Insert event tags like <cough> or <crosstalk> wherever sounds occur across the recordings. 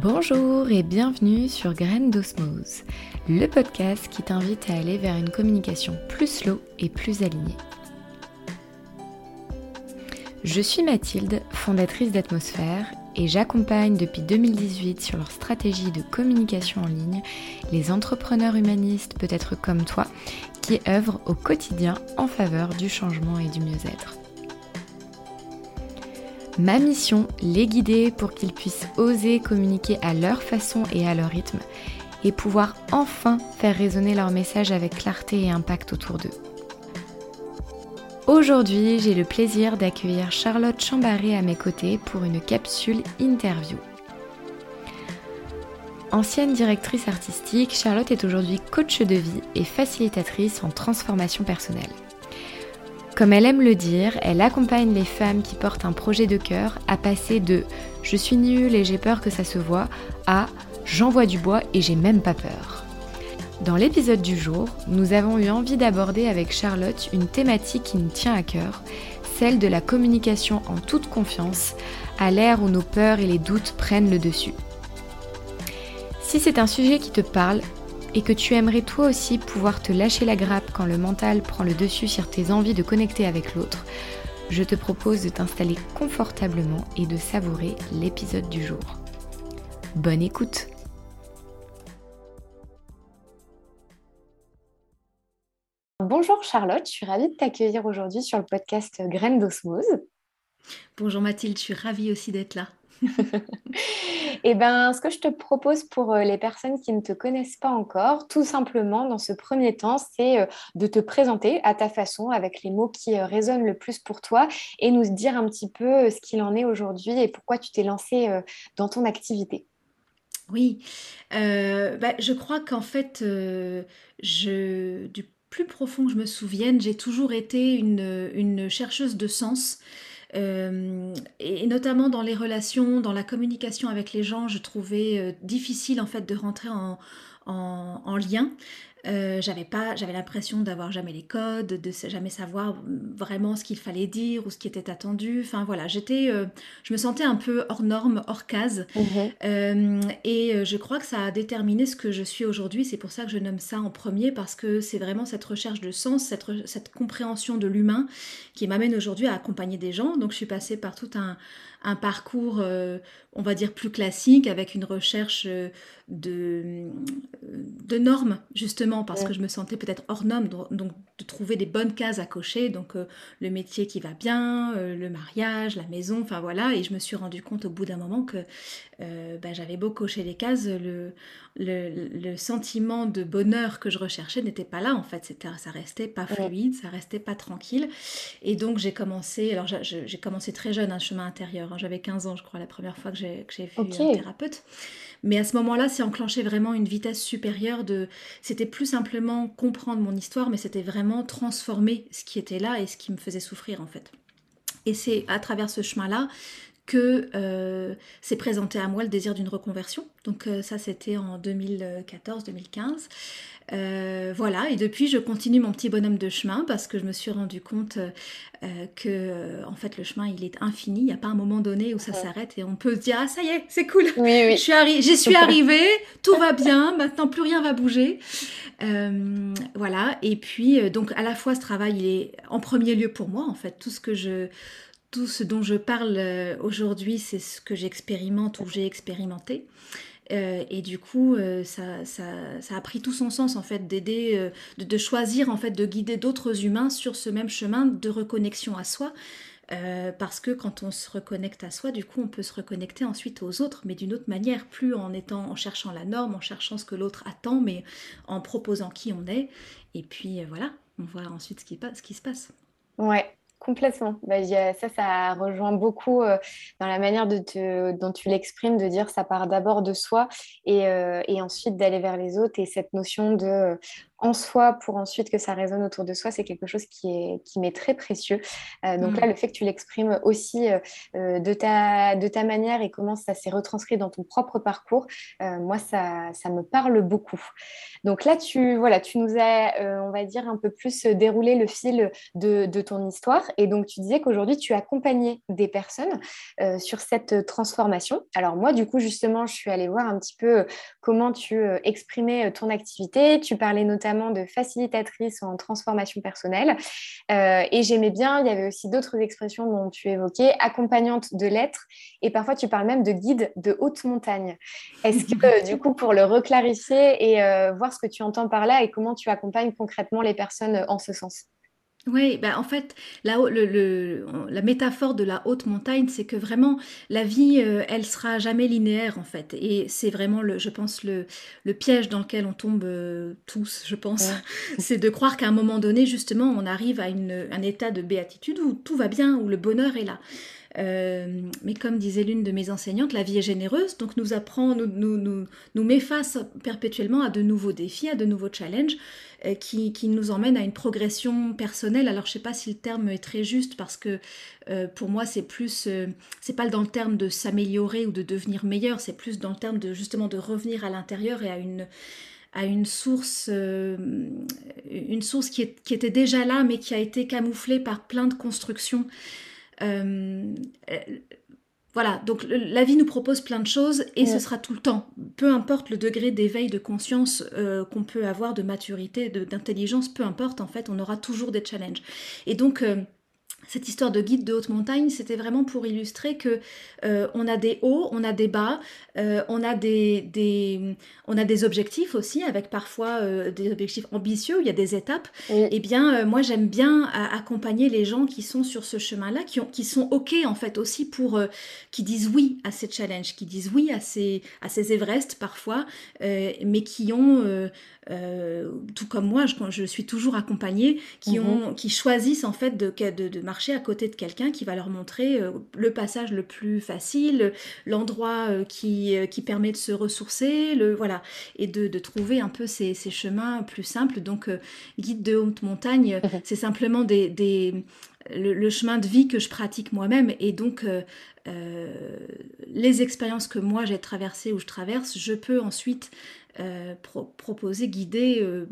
Bonjour et bienvenue sur Graines d'Osmose, le podcast qui t'invite à aller vers une communication plus slow et plus alignée. Je suis Mathilde, fondatrice d'Atmosphère, et j'accompagne depuis 2018 sur leur stratégie de communication en ligne les entrepreneurs humanistes, peut-être comme toi, qui œuvrent au quotidien en faveur du changement et du mieux-être. Ma mission, les guider pour qu'ils puissent oser communiquer à leur façon et à leur rythme et pouvoir enfin faire résonner leur message avec clarté et impact autour d'eux. Aujourd'hui, j'ai le plaisir d'accueillir Charlotte Chambaré à mes côtés pour une capsule interview. Ancienne directrice artistique, Charlotte est aujourd'hui coach de vie et facilitatrice en transformation personnelle. Comme elle aime le dire, elle accompagne les femmes qui portent un projet de cœur à passer de je suis nulle et j'ai peur que ça se voit à j'envoie du bois et j'ai même pas peur. Dans l'épisode du jour, nous avons eu envie d'aborder avec Charlotte une thématique qui nous tient à cœur, celle de la communication en toute confiance, à l'ère où nos peurs et les doutes prennent le dessus. Si c'est un sujet qui te parle, et que tu aimerais toi aussi pouvoir te lâcher la grappe quand le mental prend le dessus sur tes envies de connecter avec l'autre, je te propose de t'installer confortablement et de savourer l'épisode du jour. Bonne écoute Bonjour Charlotte, je suis ravie de t'accueillir aujourd'hui sur le podcast Graines d'Osmose. Bonjour Mathilde, je suis ravie aussi d'être là. <laughs> Eh bien, ce que je te propose pour euh, les personnes qui ne te connaissent pas encore, tout simplement, dans ce premier temps, c'est euh, de te présenter à ta façon, avec les mots qui euh, résonnent le plus pour toi, et nous dire un petit peu ce qu'il en est aujourd'hui et pourquoi tu t'es lancé dans ton activité. Oui, bah, je crois qu'en fait, du plus profond que je me souvienne, j'ai toujours été une chercheuse de sens. Euh, et notamment dans les relations, dans la communication avec les gens, je trouvais euh, difficile en fait de rentrer en, en lien euh, j'avais pas, j'avais l'impression d'avoir jamais les codes, de jamais savoir vraiment ce qu'il fallait dire ou ce qui était attendu. Enfin voilà, j'étais, euh, je me sentais un peu hors norme, hors case. Mhm. Euh, et je crois que ça a déterminé ce que je suis aujourd'hui. C'est pour ça que je nomme ça en premier parce que c'est vraiment cette recherche de sens, cette, cette compréhension de l'humain qui m'amène aujourd'hui à accompagner des gens. Donc je suis passée par tout un, un parcours, on va dire, plus classique avec une recherche de, de normes justement parce que je me sentais peut-être hors norme, donc de trouver des bonnes cases à cocher, donc euh, le métier qui va bien, euh, le mariage, la maison, enfin voilà, et je me suis rendu compte au bout d'un moment que euh, bah, j'avais beau cocher les cases, le, le, sentiment de bonheur que je recherchais n'était pas là en fait, c'était, ça restait pas fluide, ça restait pas tranquille, et donc j'ai commencé, alors j'ai commencé très jeune un chemin intérieur, hein. j'avais 15 ans je crois la première fois que j'ai, vu un thérapeute. Mais à ce moment-là, c'est enclenché vraiment une vitesse supérieure de. C'était plus simplement comprendre mon histoire, mais c'était vraiment transformer ce qui était là et ce qui me faisait souffrir en fait. Et c'est à travers ce chemin-là que euh, s'est présenté à moi le désir d'une reconversion. Donc euh, ça, c'était en 2014-2015. Euh, voilà, et depuis, je continue mon petit bonhomme de chemin parce que je me suis rendu compte que, en fait, le chemin, il est infini. Il n'y a pas un moment donné où ça s'arrête et on peut se dire, ah, ça y est, c'est cool. Oui, J'y suis, suis arrivée, tout va bien, maintenant plus rien va bouger. voilà, et puis, donc, à la fois, ce travail, il est en premier lieu pour moi, en fait, tout ce que je tout ce dont je parle euh, aujourd'hui, c'est ce que j'expérimente ou j'ai expérimenté. Euh, et du coup, euh, ça, a pris tout son sens en fait d'aider, de, choisir en fait de guider d'autres humains sur ce même chemin de reconnexion à soi. parce que quand on se reconnecte à soi, du coup, on peut se reconnecter ensuite aux autres, mais d'une autre manière, plus en cherchant la norme, en cherchant ce que l'autre attend, mais en proposant qui on est. Et puis voilà, on voit ensuite ce qui, ce qui se passe. Ouais, Complètement. Bah, ça, ça rejoint beaucoup euh, dans la manière dont tu l'exprimes, de dire ça part d'abord de soi et, euh, et ensuite d'aller vers les autres. Et cette notion de en soi pour ensuite que ça résonne autour de soi, c'est quelque chose qui est qui m'est très précieux. Euh, donc là, mm. le fait que tu l'exprimes aussi euh, euh, de, ta, de ta manière et comment ça s'est retranscrit dans ton propre parcours, moi, ça, ça me parle beaucoup. Donc là, tu, voilà, tu nous as, on va dire, un peu plus déroulé le fil de, de ton histoire. Et donc, tu disais qu'aujourd'hui, tu accompagnais des personnes sur cette transformation. Alors moi, du coup, justement, je suis allée voir un petit peu comment tu exprimais ton activité. Tu parlais notamment de facilitatrice en transformation personnelle. et j'aimais bien, il y avait aussi d'autres expressions dont tu évoquais, accompagnante de lettres, et parfois tu parles même de guide de haute montagne. Est-ce que, du coup, pour le reclarifier et euh, voir ce que tu entends par là et comment tu accompagnes concrètement les personnes en ce sens? Oui, bah en fait, la, le, la métaphore de la haute montagne, c'est que vraiment, la vie, euh, elle sera jamais linéaire, en fait. Et c'est vraiment, le, je pense, le, le, piège dans lequel on tombe euh, tous, je pense. <laughs> c'est de croire qu'à un moment donné, justement, on arrive à une, un état de béatitude où tout va bien, où le bonheur est là. Euh, mais comme disait l'une de mes enseignantes, la vie est généreuse, donc nous apprend, nous, nous, nous, nous met face perpétuellement à de nouveaux défis, à de nouveaux challenges euh, qui, qui, nous emmènent à une progression personnelle. Alors je ne sais pas si le terme est très juste parce que euh, pour moi c'est plus, c'est pas dans le terme de s'améliorer ou de devenir meilleur, c'est plus dans le terme de justement de revenir à l'intérieur et à une à une source, une source qui, était déjà là, mais qui a été camouflée par plein de constructions euh, voilà, donc la vie nous propose plein de choses et ce sera tout le temps. Peu importe le degré d'éveil de conscience euh, qu'on peut avoir, de maturité, d'intelligence, peu importe, en fait, on aura toujours des challenges. Et donc, euh, cette histoire de guide de haute montagne, c'était vraiment pour illustrer que euh, on a des hauts, on a des bas, euh, on a des, des, on a des objectifs aussi, avec parfois euh, des objectifs ambitieux, il y a des étapes. Et eh bien, moi, j'aime bien accompagner les gens qui sont sur ce chemin-là, qui, ont, qui sont OK, en fait, aussi pour, qui disent oui à ces challenges, qui disent oui à ces, à ces Everest parfois, mais qui ont euh, tout comme moi, je, je suis toujours accompagnée, qui, mhm. ont, qui choisissent en fait de, de, marcher à côté de quelqu'un qui va leur montrer euh, le passage le plus facile, l'endroit euh, qui, qui permet de se ressourcer, le, voilà, et de, de trouver un peu ces, ces, chemins plus simples. Donc, guide de haute montagne, mhm. c'est simplement des, des le, chemin de vie que je pratique moi-même et donc les expériences que moi j'ai traversées ou je traverse, je peux ensuite euh, proposer, guider euh,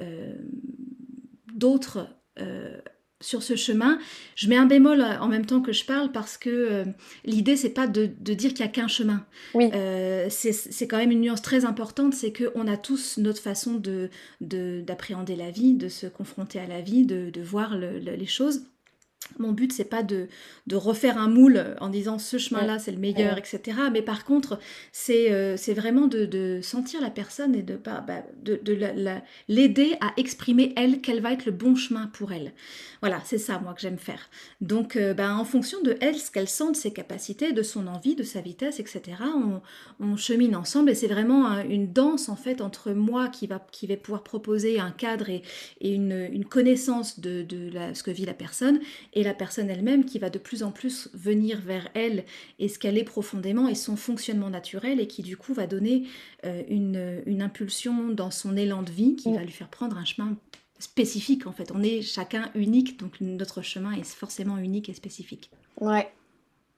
euh, d'autres sur ce chemin. Je mets un bémol en même temps que je parle parce que l'idée c'est pas de, dire qu'il y a qu'un chemin. Oui. c'est quand même une nuance très importante, c'est qu'on a tous notre façon de d'appréhender la vie, de se confronter à la vie, de, voir les choses. Mon but, c'est pas de, de, refaire un moule en disant ce chemin-là, c'est le meilleur, etc. Mais par contre, c'est euh, vraiment de, de, sentir la personne et de, bah, de, de l'aider à exprimer, elle, quel va être le bon chemin pour elle. Voilà, c'est ça, moi, que j'aime faire. Donc, euh, bah, en fonction de elle, ce qu'elle sent, de ses capacités, de son envie, de sa vitesse, etc., on, on chemine ensemble. Et c'est vraiment une danse, en fait, entre moi qui va, qui va pouvoir proposer un cadre et, et une, une, connaissance de, de la, ce que vit la personne et la personne elle-même qui va de plus en plus venir vers elle et ce qu'elle est profondément et son fonctionnement naturel et qui du coup va donner euh, une, une, impulsion dans son élan de vie qui mm. va lui faire prendre un chemin spécifique en fait. On est chacun unique, donc notre chemin est forcément unique et spécifique. Ouais.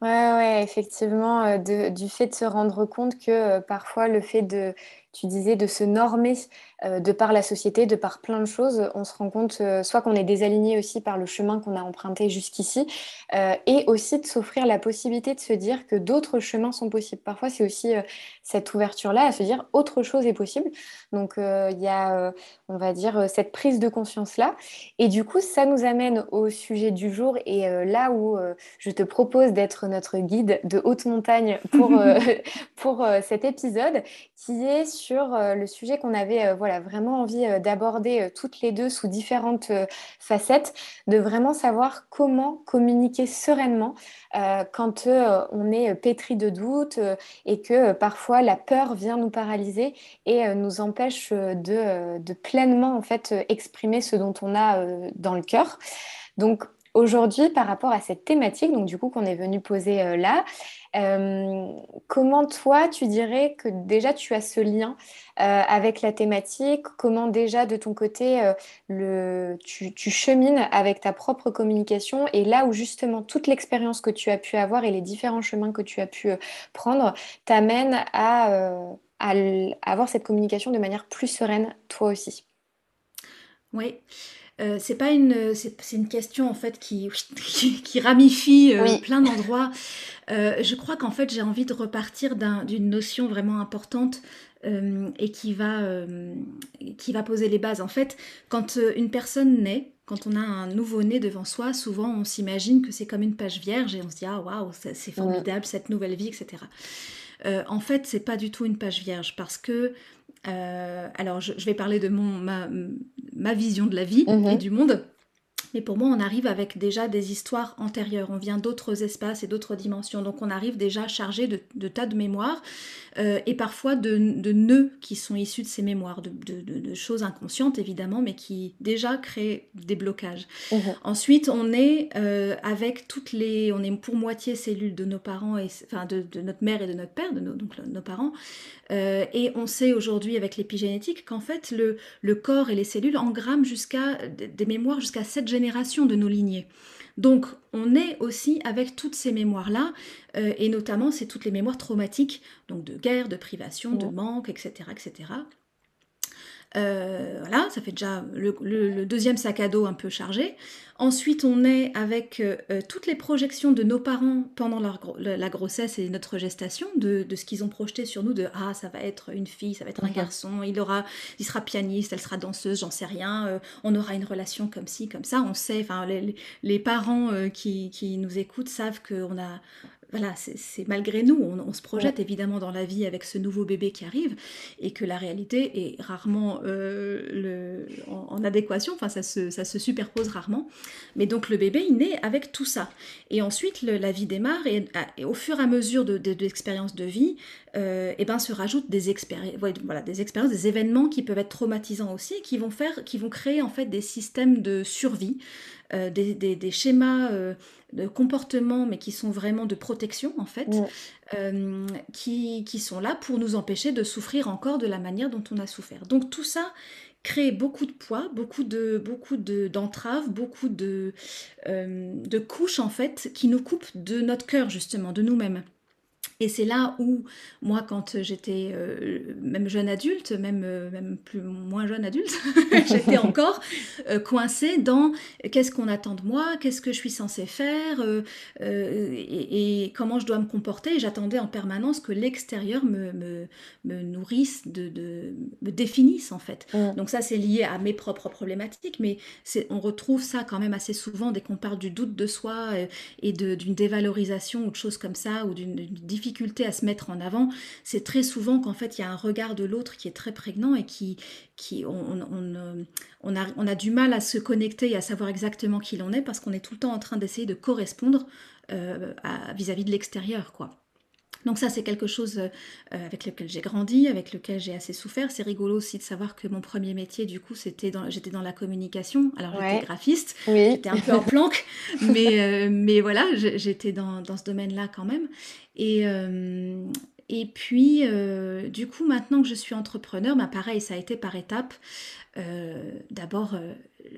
Ouais, ouais, effectivement, euh, de, du fait de se rendre compte que euh, parfois le fait de, tu disais, de se normer euh, de par la société, de par plein de choses, on se rend compte euh, soit qu'on est désaligné aussi par le chemin qu'on a emprunté jusqu'ici, euh, et aussi de s'offrir la possibilité de se dire que d'autres chemins sont possibles. Parfois, c'est aussi cette ouverture-là à se dire autre chose est possible. Donc, il y a, on va dire, cette prise de conscience-là. Et du coup, ça nous amène au sujet du jour et là où je te propose d'être notre guide de haute montagne pour, <laughs> <laughs> pour cet épisode, qui est sur le sujet qu'on avait voilà, vraiment envie euh, d'aborder euh, toutes les deux sous différentes euh, facettes, de vraiment savoir comment communiquer sereinement quand on est pétri de doutes et que parfois la peur vient nous paralyser et nous empêche de, de, pleinement en fait exprimer ce dont on a dans le cœur. Donc aujourd'hui, par rapport à cette thématique, donc du coup qu'on est venu poser euh, là, euh, comment toi, tu dirais que déjà tu as ce lien euh, avec la thématique? Comment déjà de ton côté le, tu, chemines avec ta propre communication? Et là où justement toute l'expérience que tu as pu avoir et les différents chemins que tu as pu prendre t'amènent à avoir cette communication de manière plus sereine toi aussi? Oui. Euh, c'est pas une, c'est, une question en fait qui, qui, ramifie euh, plein d'endroits. Euh, je crois qu'en fait j'ai envie de repartir d'une notion vraiment importante et qui va, qui va poser les bases. En fait, quand une personne naît, quand on a un nouveau-né devant soi, souvent on s'imagine que c'est comme une page vierge et on se dit ah waouh c'est formidable cette nouvelle vie, etc. en fait, c'est pas du tout une page vierge parce que euh, alors, je, vais parler de mon, ma, ma vision de la vie et mhm. du monde. Mais pour moi, on arrive avec déjà des histoires antérieures. On vient d'autres espaces et d'autres dimensions. Donc, on arrive déjà chargé de, tas de mémoires euh, et parfois de, nœuds qui sont issus de ces mémoires, de, choses inconscientes évidemment, mais qui déjà créent des blocages. Ensuite, on est euh, avec toutes les. On est pour moitié cellules de nos parents, et, enfin de, notre mère et de notre père, de nos, donc nos parents. Euh, et on sait aujourd'hui avec l'épigénétique qu'en fait le, le, corps et les cellules engramment jusqu'à des mémoires jusqu'à cette de nos lignées. Donc on est aussi avec toutes ces mémoires-là, euh, et notamment c'est toutes les mémoires traumatiques, donc de guerre, de privation, de manque, etc. etc. Euh, voilà, ça fait déjà le, deuxième sac à dos un peu chargé. Ensuite, on est avec euh, euh, toutes les projections de nos parents pendant la grossesse et notre gestation, de, ce qu'ils ont projeté sur nous, de ah ça va être une fille, ça va être un garçon, il aura, il sera pianiste, elle sera danseuse, j'en sais rien, on aura une relation comme ci, comme ça. On sait, enfin les, parents qui, qui, nous écoutent savent qu'on a voilà, c'est malgré nous, on, se projette évidemment dans la vie avec ce nouveau bébé qui arrive et que la réalité est rarement euh, le, en, adéquation, enfin ça se, ça se, superpose rarement. Mais donc le bébé, il naît avec tout ça. Et ensuite, la vie démarre et, au fur et à mesure de, l'expérience de, vie, euh, et ben, se rajoutent des, voilà, des expériences, des événements qui peuvent être traumatisants aussi, qui vont, faire, qui vont créer en fait des systèmes de survie. Euh, des, des, schémas euh, de comportement, mais qui sont vraiment de protection en fait, euh, qui, qui, sont là pour nous empêcher de souffrir encore de la manière dont on a souffert. Donc tout ça crée beaucoup de poids, beaucoup de beaucoup d'entraves, beaucoup de, de couches en fait qui nous coupent de notre cœur justement, de nous-mêmes. Et c'est là où, moi, quand j'étais euh, même jeune adulte, même, euh, même plus moins jeune adulte, <laughs> j'étais <laughs> encore euh, coincée dans qu'est-ce qu'on attend de moi, qu'est-ce que je suis censée faire et, comment je dois me comporter. j'attendais en permanence que l'extérieur me, me, me, nourrisse, de, de, me définisse en fait. Mm. Donc ça, c'est lié à mes propres problématiques, mais on retrouve ça quand même assez souvent dès qu'on parle du doute de soi et d'une dévalorisation ou de choses comme ça, ou d'une difficulté à se mettre en avant, c'est très souvent qu'en fait il y a un regard de l'autre qui est très prégnant et qui, qui on, a, du mal à se connecter et à savoir exactement qui l'on est parce qu'on est tout le temps en train d'essayer de correspondre euh, vis-à-dire -vis de l'extérieur, quoi. Donc ça, c'est quelque chose euh, avec lequel j'ai grandi, avec lequel j'ai assez souffert. C'est rigolo aussi de savoir que mon premier métier, du coup, c'était dans, j'étais dans la communication. Alors j'étais graphiste, j'étais un peu en planque, <laughs> mais, euh, mais voilà, j'étais dans, dans, ce domaine-là quand même. Et, euh, et puis, du coup, maintenant que je suis entrepreneur, bah, pareil, ça a été par étapes. D'abord,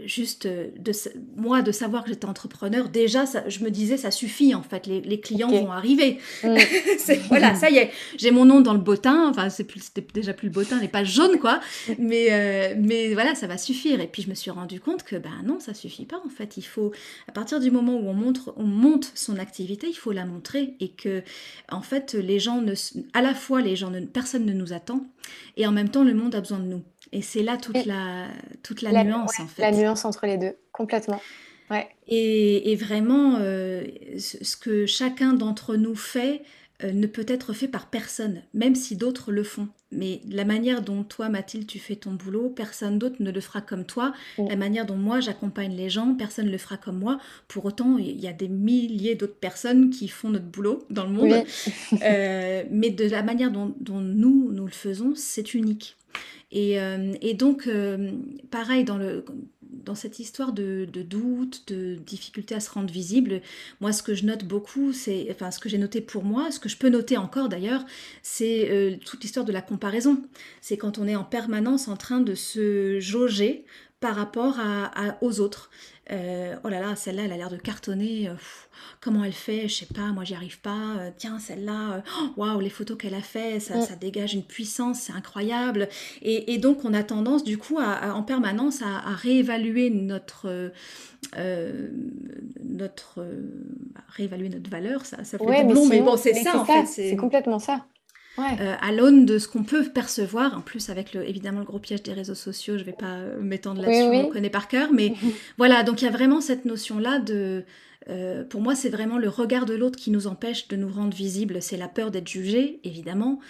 juste de moi de savoir que j'étais entrepreneur déjà ça, je me disais ça suffit en fait. Les, clients vont arriver. Mm. <laughs> voilà ça y est. J'ai mon nom dans le bottin. Enfin c'est plus c'était déjà plus le bottin les pages jaunes quoi. Mais euh, mais voilà ça va suffire. Et puis je me suis rendu compte que ben non ça suffit pas en fait. Il faut à partir du moment où on montre on monte son activité il faut la montrer. Et que en fait les gens ne à la fois les gens ne, personne ne nous attend. Et en même temps le monde a besoin de nous et c'est là toute la, toute la, nuance, en fait. La nuance entre les deux, complètement. Ouais. Et, vraiment, euh, ce que chacun d'entre nous fait euh, ne peut être fait par personne, même si d'autres le font. Mais la manière dont toi, Mathilde, tu fais ton boulot, personne d'autre ne le fera comme toi. La manière dont moi, j'accompagne les gens, personne ne le fera comme moi. Pour autant, il y a des milliers d'autres personnes qui font notre boulot dans le monde. <laughs> Euh, mais de la manière dont, dont nous, nous le faisons, c'est unique. Et, euh, et donc, euh, pareil, dans le, dans cette histoire de, doute, de difficulté à se rendre visible, moi ce que je note beaucoup, c'est, enfin ce que j'ai noté pour moi, ce que je peux noter encore d'ailleurs, c'est toute l'histoire de la comparaison. C'est quand on est en permanence en train de se jauger par rapport à, aux autres. Euh, oh là là, celle-là, elle a l'air de cartonner. Euh, comment elle fait Je sais pas, moi j'y arrive pas. Euh, tiens, celle-là, waouh, les photos qu'elle a fait, ça, mm. ça, dégage une puissance, c'est incroyable. Et, donc on a tendance du coup à, en permanence à, réévaluer notre notre réévaluer notre valeur. Ça, ça fait ouais, mais, mais bon, c'est ça en fait. C'est complètement ça. Euh, à l'aune de ce qu'on peut percevoir. En plus, avec le, évidemment le gros piège des réseaux sociaux, je ne vais pas euh, m'étendre là-dessus, on le connaît par cœur. Mais <laughs> voilà, donc il y a vraiment cette notion-là de... Euh, pour moi, c'est vraiment le regard de l'autre qui nous empêche de nous rendre visibles. C'est la peur d'être jugé, évidemment.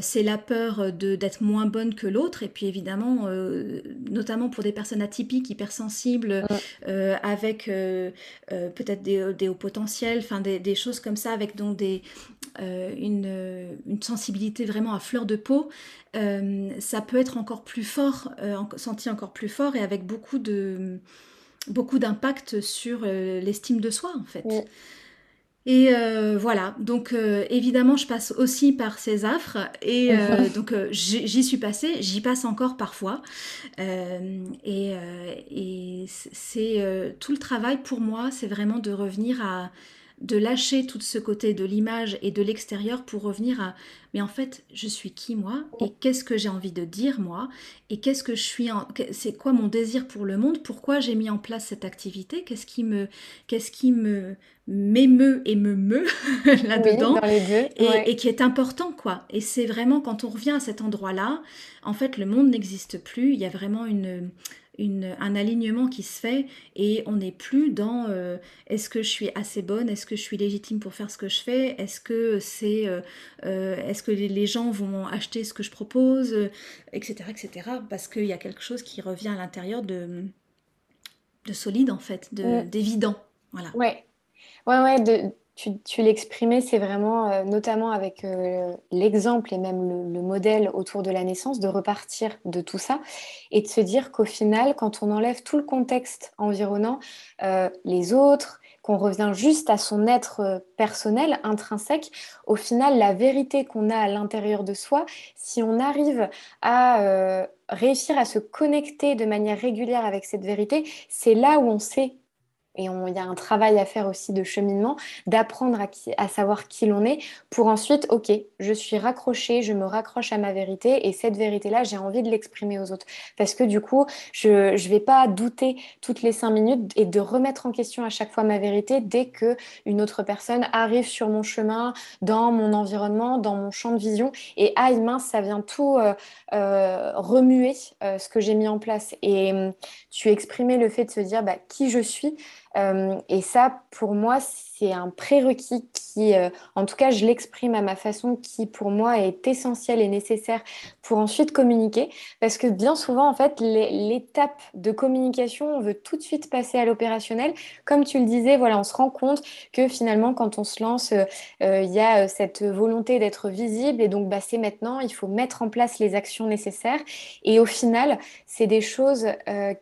c'est la peur d'être moins bonne que l'autre. Et puis, évidemment, notamment pour des personnes atypiques, hypersensibles, avec peut-être des, hauts potentiels, enfin des, des, choses comme ça, avec donc des, euh, une, une, sensibilité vraiment à fleur de peau, euh, ça peut être encore plus fort, euh, senti encore plus fort et avec beaucoup de beaucoup d'impact sur l'estime de soi en fait. Et voilà, donc évidemment, je passe aussi par ces affres et <laughs> donc j'y suis passée, j'y passe encore parfois. et, et c'est tout le travail pour moi, c'est vraiment de revenir à, de lâcher tout ce côté de l'image et de l'extérieur pour revenir à mais en fait je suis qui moi? Et qu'est-ce que j'ai envie de dire moi? Et qu'est-ce que je suis en... c'est quoi mon désir pour le monde? Pourquoi j'ai mis en place cette activité? Qu'est-ce qui me qu'est-ce qui me m'émeut et me meut <laughs> là-dedans? et, et, qui est important quoi. Et c'est vraiment quand on revient à cet endroit là en fait le monde n'existe plus. Il y a vraiment une un alignement qui se fait et on n'est plus dans euh, est-ce que je suis assez bonne, est-ce que je suis légitime pour faire ce que je fais, est-ce que c'est euh, euh, est-ce que les gens vont acheter ce que je propose, etc. etc. parce qu'il y a quelque chose qui revient à l'intérieur de, de solide en fait, d'évident. Voilà. Ouais. Ouais, ouais, de, tu, l'exprimais, c'est vraiment, euh, notamment avec euh, l'exemple et même le, modèle autour de la naissance, de repartir de tout ça et de se dire qu'au final, quand on enlève tout le contexte environnant, euh, les autres, qu'on revient juste à son être personnel, intrinsèque, au final, la vérité qu'on a à l'intérieur de soi, si on arrive à réussir à se connecter de manière régulière avec cette vérité, c'est là où on sait et il y a un travail à faire aussi de cheminement, d'apprendre à, savoir qui l'on est pour ensuite, ok, je suis raccrochée, je me raccroche à ma vérité et cette vérité-là, j'ai envie de l'exprimer aux autres. Parce que du coup, je ne vais pas douter toutes les cinq minutes et de remettre en question à chaque fois ma vérité dès que une autre personne arrive sur mon chemin, dans mon environnement, dans mon champ de vision. Et ah mince, ça vient tout euh, euh, remuer euh, ce que j'ai mis en place. Et hum, tu exprimais le fait de se dire bah, qui je suis. Euh, et ça, pour moi, c'est un prérequis qui, euh, en tout cas, je l'exprime à ma façon, qui pour moi est essentiel et nécessaire pour ensuite communiquer. Parce que bien souvent, en fait, l'étape de communication, on veut tout de suite passer à l'opérationnel. Comme tu le disais, voilà, on se rend compte que finalement, quand on se lance, euh, il y a cette volonté d'être visible. Et donc, bah, c'est maintenant, il faut mettre en place les actions nécessaires. Et au final, c'est des choses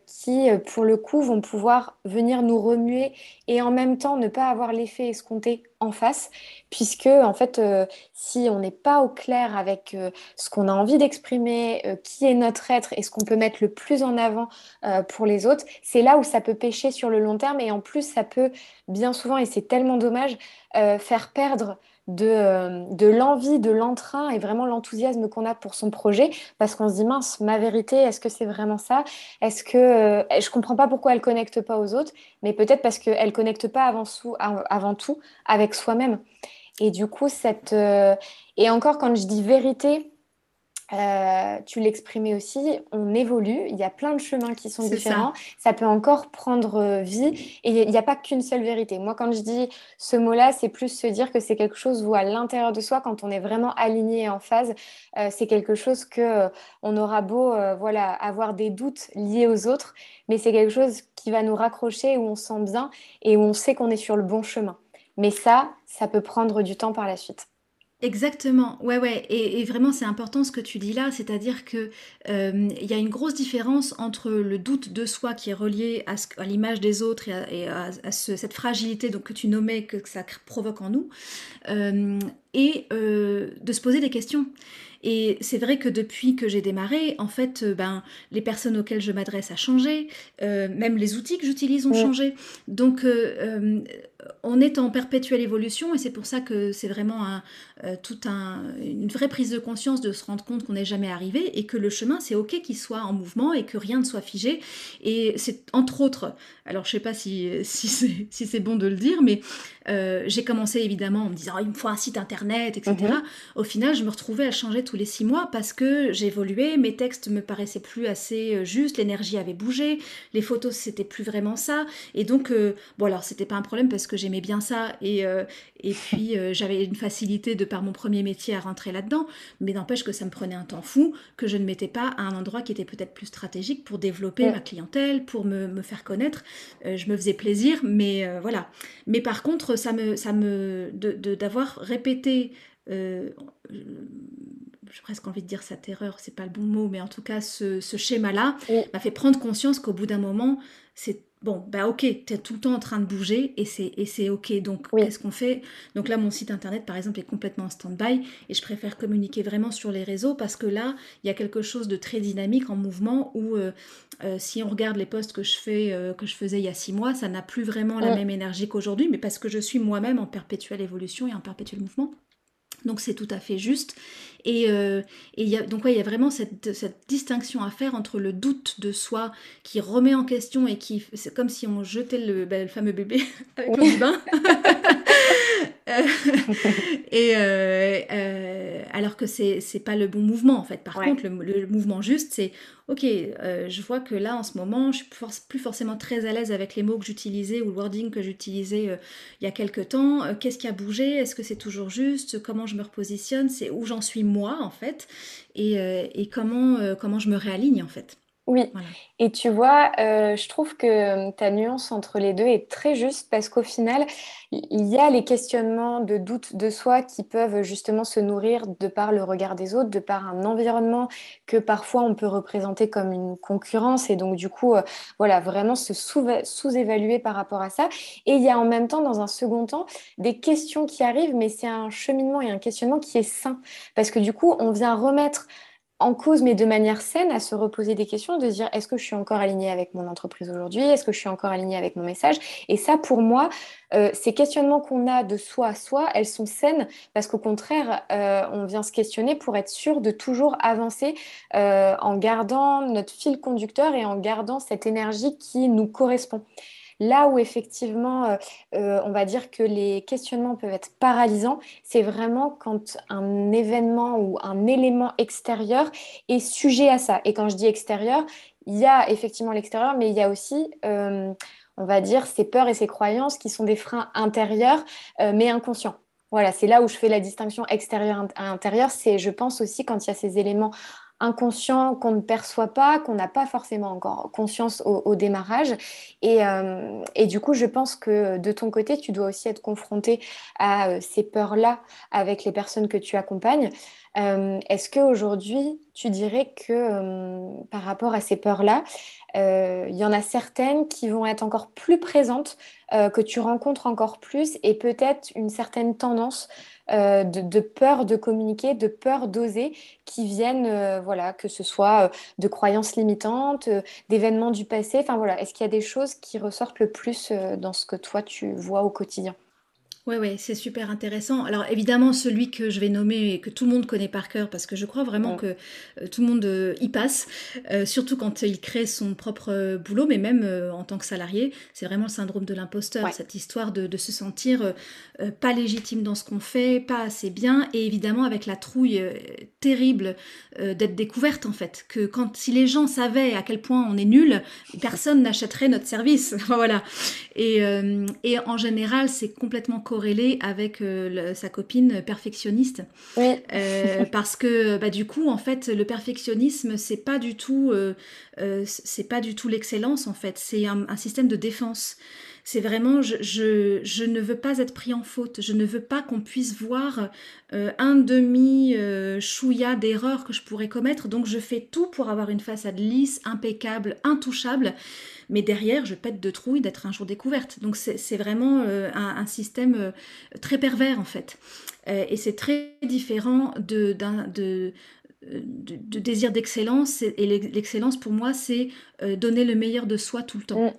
qui, pour le coup, vont pouvoir venir nous remuer et en même temps ne pas avoir l'effet escompté en face, puisque en fait, euh, si on n'est pas au clair avec euh, ce qu'on a envie d'exprimer, euh, qui est notre être et ce qu'on peut mettre le plus en avant pour les autres, c'est là où ça peut pêcher sur le long terme et en plus, ça peut bien souvent, et c'est tellement dommage, faire perdre euh, de, l'envie, de l'entrain et vraiment l'enthousiasme qu'on a pour son projet parce qu'on se dit mince, ma vérité, est-ce que c'est vraiment ça? Est-ce que euh, je comprends pas pourquoi elle connecte pas aux autres, mais peut-être parce qu'elle connecte pas avant, tout avec soi-même. Et du coup, cette euh, et encore quand je dis vérité, euh, tu l'exprimais aussi, on évolue, il y a plein de chemins qui sont différents, ça. peut encore prendre euh, vie et il n'y a pas qu'une seule vérité. Moi, quand je dis ce mot-là, c'est plus se dire que c'est quelque chose où à l'intérieur de soi, quand on est vraiment aligné et en phase, euh, c'est quelque chose que on aura beau voilà, avoir des doutes liés aux autres, mais c'est quelque chose qui va nous raccrocher, où on sent bien et où on sait qu'on est sur le bon chemin. Mais ça, ça peut prendre du temps par la suite. Exactement, ouais, ouais, et, vraiment c'est important ce que tu dis là, c'est-à-dire que euh, il y a une grosse différence entre le doute de soi qui est relié à, à l'image des autres et à, cette fragilité donc, que tu nommais, que, ça provoque en nous, euh, et euh, de se poser des questions. Et c'est vrai que depuis que j'ai démarré, en fait, ben, les personnes auxquelles je m'adresse a changé, euh, même les outils que j'utilise ont changé. Donc, euh, on est en perpétuelle évolution et c'est pour ça que c'est vraiment un, tout un, une vraie prise de conscience de se rendre compte qu'on n'est jamais arrivé et que le chemin, c'est OK qu'il soit en mouvement et que rien ne soit figé. Et c'est entre autres, alors je sais pas si, si c'est bon de le dire, mais j'ai commencé évidemment en me disant il me faut un site internet, etc. Mm-hmm. Au final, je me retrouvais à changer tous les six mois parce que j'évoluais, mes textes me paraissaient plus assez euh, justes, l'énergie avait bougé, les photos c'était plus vraiment ça. Et donc, euh, bon alors c'était pas un problème parce que j'aimais bien ça et, euh, et puis j'avais une facilité de par mon premier métier à rentrer là-dedans, mais n'empêche que ça me prenait un temps fou, que je ne mettais pas à un endroit qui était peut-être plus stratégique pour développer ma clientèle, pour me, me faire connaître. je me faisais plaisir, mais voilà. Mais par contre, ça me, ça me, d'avoir de, répété j'ai presque envie de dire sa terreur, c'est pas le bon mot, mais en tout cas, ce, schéma-là m'a fait prendre conscience qu'au bout d'un moment, c'est bon, bah ok, tu es tout le temps en train de bouger et c'est, ok. Donc, qu'est-ce qu'on fait? Donc là, mon site internet, par exemple, est complètement en stand-by et je préfère communiquer vraiment sur les réseaux parce que là, il y a quelque chose de très dynamique en mouvement où euh, euh, si on regarde les posts que je fais, euh, que je faisais il y a six mois, ça n'a plus vraiment la même énergie qu'aujourd'hui, mais parce que je suis moi-même en perpétuelle évolution et en perpétuel mouvement. Donc c'est tout à fait juste. Et, euh, y a, donc ouais, il y a vraiment cette, distinction à faire entre le doute de soi qui remet en question et qui... C'est comme si on jetait le, ben, fameux bébé <laughs> avec le bain. <laughs> et euh, euh, alors que c'est pas le bon mouvement en fait. Par contre, le, mouvement juste, c'est ok, euh, je vois que là en ce moment, je suis plus forcément très à l'aise avec les mots que j'utilisais ou le wording que j'utilisais il y a quelques temps. Qu'est-ce qui a bougé? Est-ce que c'est toujours juste? Comment je me repositionne? C'est où j'en suis moi en fait et, et comment comment je me réaligne en fait. Oui, et tu vois, euh, je trouve que euh, ta nuance entre les deux est très juste parce qu'au final, il y a les questionnements de doute de soi qui peuvent justement se nourrir de par le regard des autres, de par un environnement que parfois on peut représenter comme une concurrence. Et donc du coup, euh, voilà, vraiment se sous-évaluer par rapport à ça. Et il y a en même temps, dans un second temps, des questions qui arrivent, mais c'est un cheminement et un questionnement qui est sain. Parce que du coup, on vient remettre en cause, mais de manière saine, à se reposer des questions, de dire est-ce que je suis encore alignée avec mon entreprise aujourd'hui? Est-ce que je suis encore alignée avec mon message? Et ça, pour moi, euh, ces questionnements qu'on a de soi à soi, elles sont saines parce qu'au contraire, euh, on vient se questionner pour être sûr de toujours avancer euh, en gardant notre fil conducteur et en gardant cette énergie qui nous correspond. Là où effectivement, euh, euh, on va dire que les questionnements peuvent être paralysants, c'est vraiment quand un événement ou un élément extérieur est sujet à ça. Et quand je dis extérieur, il y a effectivement l'extérieur, mais il y a aussi... Euh, on va dire, ces peurs et ces croyances qui sont des freins intérieurs, mais inconscients. Voilà, c'est là où je fais la distinction extérieur à intérieur. C'est, je pense aussi, quand il y a ces éléments inconscient qu'on ne perçoit pas, qu'on n'a pas forcément encore conscience au, démarrage. Euh, et, du coup, je pense que de ton côté, tu dois aussi être confronté à euh, ces peurs-là avec les personnes que tu accompagnes. Euh, est-ce qu'aujourd'hui, tu dirais que par rapport à ces peurs-là, il y en a certaines qui vont être encore plus présentes, que tu rencontres encore plus, et peut-être une certaine tendance euh, de, peur de communiquer, de peur d'oser, qui viennent, euh, voilà, que ce soit euh, de croyances limitantes, d'événements du passé. Enfin voilà, est-ce qu'il y a des choses qui ressortent le plus dans ce que toi tu vois au quotidien? Oui, ouais, c'est super intéressant. Alors évidemment, celui que je vais nommer et que tout le monde connaît par cœur, parce que je crois vraiment que euh, tout le monde euh, y passe, euh, surtout quand il crée son propre boulot, mais même en tant que salarié, c'est vraiment le syndrome de l'imposteur, cette histoire de, se sentir pas légitime dans ce qu'on fait, pas assez bien, et évidemment avec la trouille terrible d'être découverte en fait, que quand si les gens savaient à quel point on est nul, personne n'achèterait notre service, <laughs> voilà. Et, et en général, c'est complètement corrélé avec euh, sa copine perfectionniste. Euh, <laughs> parce que bah, du coup, en fait, le perfectionnisme, c'est pas du tout, euh, c'est pas du tout l'excellence en fait. C'est un, système de défense. C'est vraiment, je, ne veux pas être pris en faute. Je ne veux pas qu'on puisse voir euh, un demi euh, chouïa d'erreur que je pourrais commettre. Donc je fais tout pour avoir une façade lisse, impeccable, intouchable. Mais derrière, je pète de trouille d'être un jour découverte. Donc c'est vraiment euh, un, système très pervers en fait. et c'est très différent de, désir d'excellence. Et l'excellence pour moi, c'est donner le meilleur de soi tout le temps.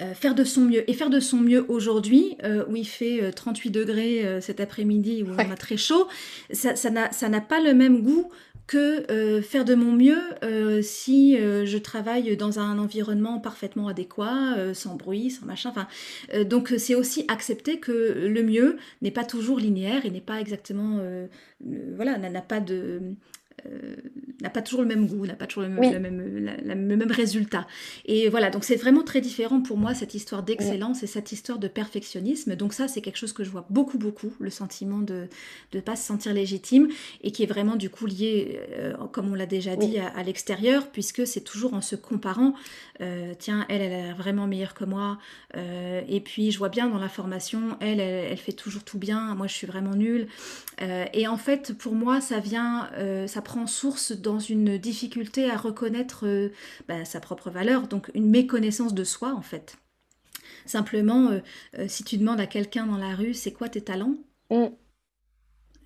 Euh, faire de son mieux. Et faire de son mieux aujourd'hui, euh, où il fait 38 euh, degrés cet après-midi, où on a très chaud, ça n'a pas le même goût que faire de mon mieux si je travaille dans un environnement parfaitement adéquat, sans bruit, sans machin. Enfin, donc c'est aussi accepter que le mieux n'est pas toujours linéaire et n'est pas exactement, voilà, n'a pas de euh, n'a pas toujours le même goût, n'a pas toujours le, même, même, résultat. Et voilà, donc c'est vraiment très différent pour moi cette histoire d'excellence et cette histoire de perfectionnisme. Donc ça, c'est quelque chose que je vois beaucoup, beaucoup, le sentiment de ne pas se sentir légitime et qui est vraiment du coup lié, euh, comme on l'a déjà dit, à, l'extérieur, puisque c'est toujours en se comparant, euh, tiens, elle, elle est vraiment meilleure que moi, et puis je vois bien dans la formation, elle, elle, fait toujours tout bien, moi je suis vraiment nulle. et en fait, pour moi, ça vient, ça prend source dans une difficulté à reconnaître euh, bah, sa propre valeur, donc une méconnaissance de soi en fait. Simplement, euh, euh, si tu demandes à quelqu'un dans la rue c'est quoi tes talents, mm.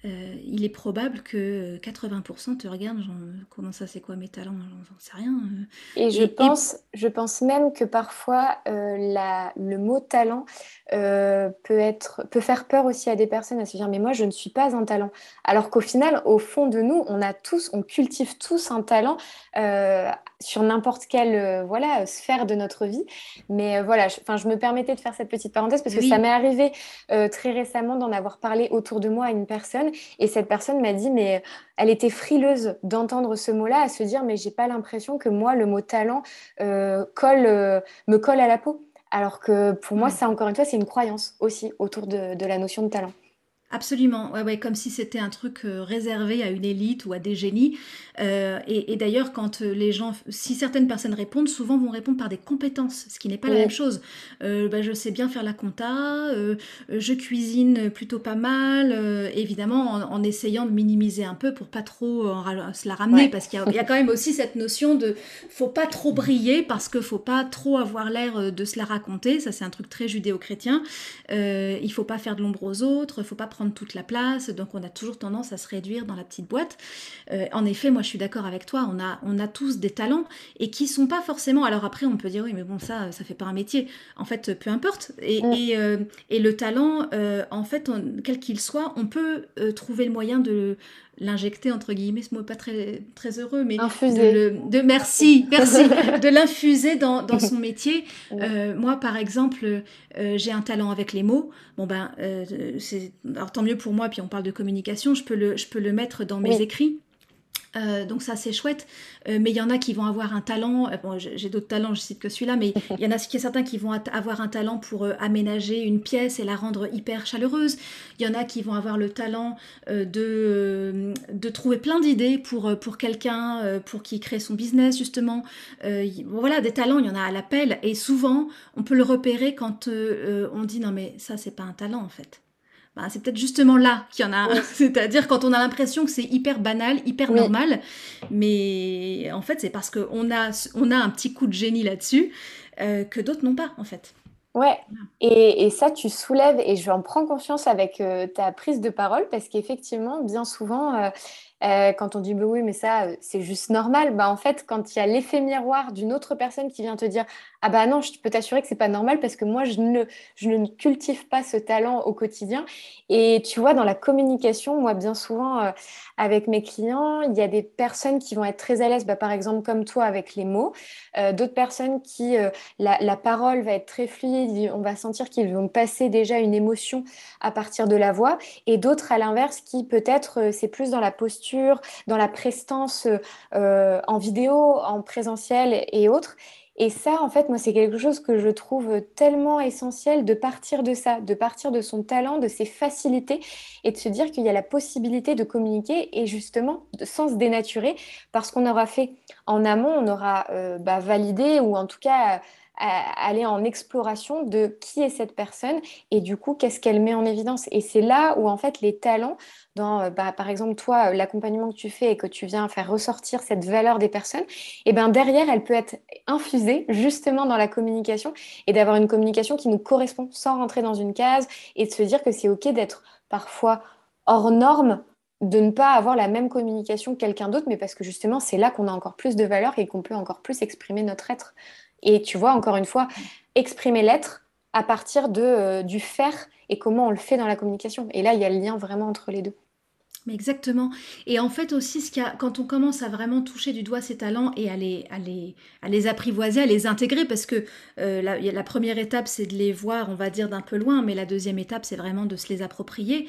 Euh, il est probable que 80% te regardent, genre, comment ça, c'est quoi mes talents J'en sais rien. Euh. Et je, pense, je pense même que parfois, euh, la, le mot talent peut, être, peut faire peur aussi à des personnes à se dire, mais moi, je ne suis pas un talent. Alors qu'au final, au fond de nous, on a tous, on cultive tous un talent sur n'importe quelle voilà, sphère de notre vie. Mais voilà, je, je me permettais de faire cette petite parenthèse parce que ça m'est arrivé très récemment d'en avoir parlé autour de moi à une personne et cette personne m'a dit, mais elle était frileuse d'entendre ce mot-là, à se dire, mais j'ai pas l'impression que moi, le mot talent euh, colle, euh, me colle à la peau. Alors que pour moi, mm. ça, encore une fois, c'est une croyance aussi autour de la notion de talent. Absolument, ouais, ouais, comme si c'était un truc euh, réservé à une élite ou à des génies. Euh, et, d'ailleurs, quand euh, les gens, si certaines personnes répondent, souvent vont répondre par des compétences, ce qui n'est pas la même chose. Bah, je sais bien faire la compta, je cuisine plutôt pas mal, évidemment en, essayant de minimiser un peu pour pas trop se la ramener, parce qu'il y, a quand même aussi cette notion de faut pas trop briller parce que faut pas trop avoir l'air de se la raconter. Ça, c'est un truc très judéo-chrétien. il faut pas faire de l'ombre aux autres, faut pas prendre toute la place, donc on a toujours tendance à se réduire dans la petite boîte. Euh, en effet, moi je suis d'accord avec toi, on a, on a tous des talents et qui sont pas forcément. Alors après, on peut dire oui, mais bon, ça, ça fait pas un métier. En fait, peu importe. Et, mm. et, euh, et, le talent, euh, en fait, quel qu'il soit, on peut trouver le moyen de l'injecter entre guillemets, ce mot pas très très heureux, mais de, de, merci, <laughs> merci, de l'infuser dans, dans, son métier. moi, par exemple, j'ai un talent avec les mots. Bon ben, c'est tant mieux pour moi, puis on parle de communication, je peux le, je peux le mettre dans mes écrits. Euh, donc ça c'est chouette, euh, mais il y en a qui vont avoir un talent, euh, bon j'ai d'autres talents, je cite que celui-là, mais <laughs> il y en a certains qui vont avoir un talent pour aménager une pièce et la rendre hyper chaleureuse, il y en a qui vont avoir le talent de, de trouver plein d'idées pour, pour quelqu'un, pour qui crée son business justement, voilà des talents, il y en a à l'appel, et souvent on peut le repérer quand on dit non mais ça c'est pas un talent en fait. Bah, c'est peut-être justement là qu'il y en a un. <laughs> C'est-à-dire quand on a l'impression que c'est hyper banal, hyper normal, mais en fait c'est parce qu'on a, on a un petit coup de génie là-dessus euh, que d'autres n'ont pas en fait. Ouais, et, et, ça, tu soulèves, et je en prends conscience avec euh, ta prise de parole, parce qu'effectivement, bien souvent, euh, euh, quand on dit bah oui, mais ça, euh, c'est juste normal, bah en fait, quand il y a l'effet miroir d'une autre personne qui vient te dire ah bah non, je peux t'assurer que c'est pas normal parce que moi, je ne, je ne cultive pas ce talent au quotidien. Et tu vois, dans la communication, moi, bien souvent, euh, avec mes clients, il y a des personnes qui vont être très à l'aise, bah, par exemple, comme toi, avec les mots. D'autres personnes qui, la, la, parole va être très fluide, on va sentir qu'ils vont passer déjà une émotion à partir de la voix. Et d'autres, à l'inverse, qui peut-être, c'est plus dans la posture dans la prestance euh, en vidéo, en présentiel et autres. Et ça, en fait, moi, c'est quelque chose que je trouve tellement essentiel de partir de ça, de partir de son talent, de ses facilités et de se dire qu'il y a la possibilité de communiquer et justement sans se dénaturer parce qu'on aura fait en amont, on aura euh, bah, validé ou en tout cas aller en exploration de qui est cette personne et du coup, qu'est-ce qu'elle met en évidence. Et c'est là où, en fait, les talents, dans, bah, par exemple, toi, l'accompagnement que tu fais et que tu viens faire ressortir cette valeur des personnes, et eh ben derrière, elle peut être infusée justement dans la communication et d'avoir une communication qui nous correspond sans rentrer dans une case et de se dire que c'est OK d'être parfois hors norme de ne pas avoir la même communication que quelqu'un d'autre, mais parce que justement, c'est là qu'on a encore plus de valeur et qu'on peut encore plus exprimer notre être. Et tu vois, encore une fois, exprimer l'être à partir de, euh, du faire et comment on le fait dans la communication. Et là, il y a le lien vraiment entre les deux. Mais exactement. Et en fait aussi, ce qu'il quand on commence à vraiment toucher du doigt ses talents et à les, à les, apprivoiser, à les intégrer, parce que euh, la, première étape, c'est de les voir, on va dire, d'un peu loin, mais la deuxième étape, c'est vraiment de se les approprier.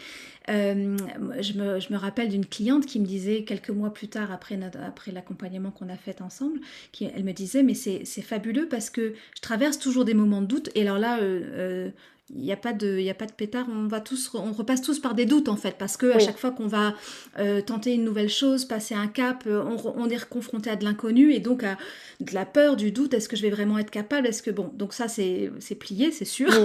Euh, je, me, je, me, rappelle d'une cliente qui me disait quelques mois plus tard, après, après l'accompagnement qu'on a fait ensemble, qui, elle me disait, mais c'est fabuleux parce que je traverse toujours des moments de doute. Et alors là, euh, il n'y a pas de il a pas de pétard on va tous on repasse tous par des doutes en fait parce que à chaque fois qu'on va euh, tenter une nouvelle chose passer un cap euh, on, est confronté à de l'inconnu et donc à de la peur du doute. Est-ce que je vais vraiment être capable? Est-ce que bon donc ça c'est plié c'est sûr. <laughs>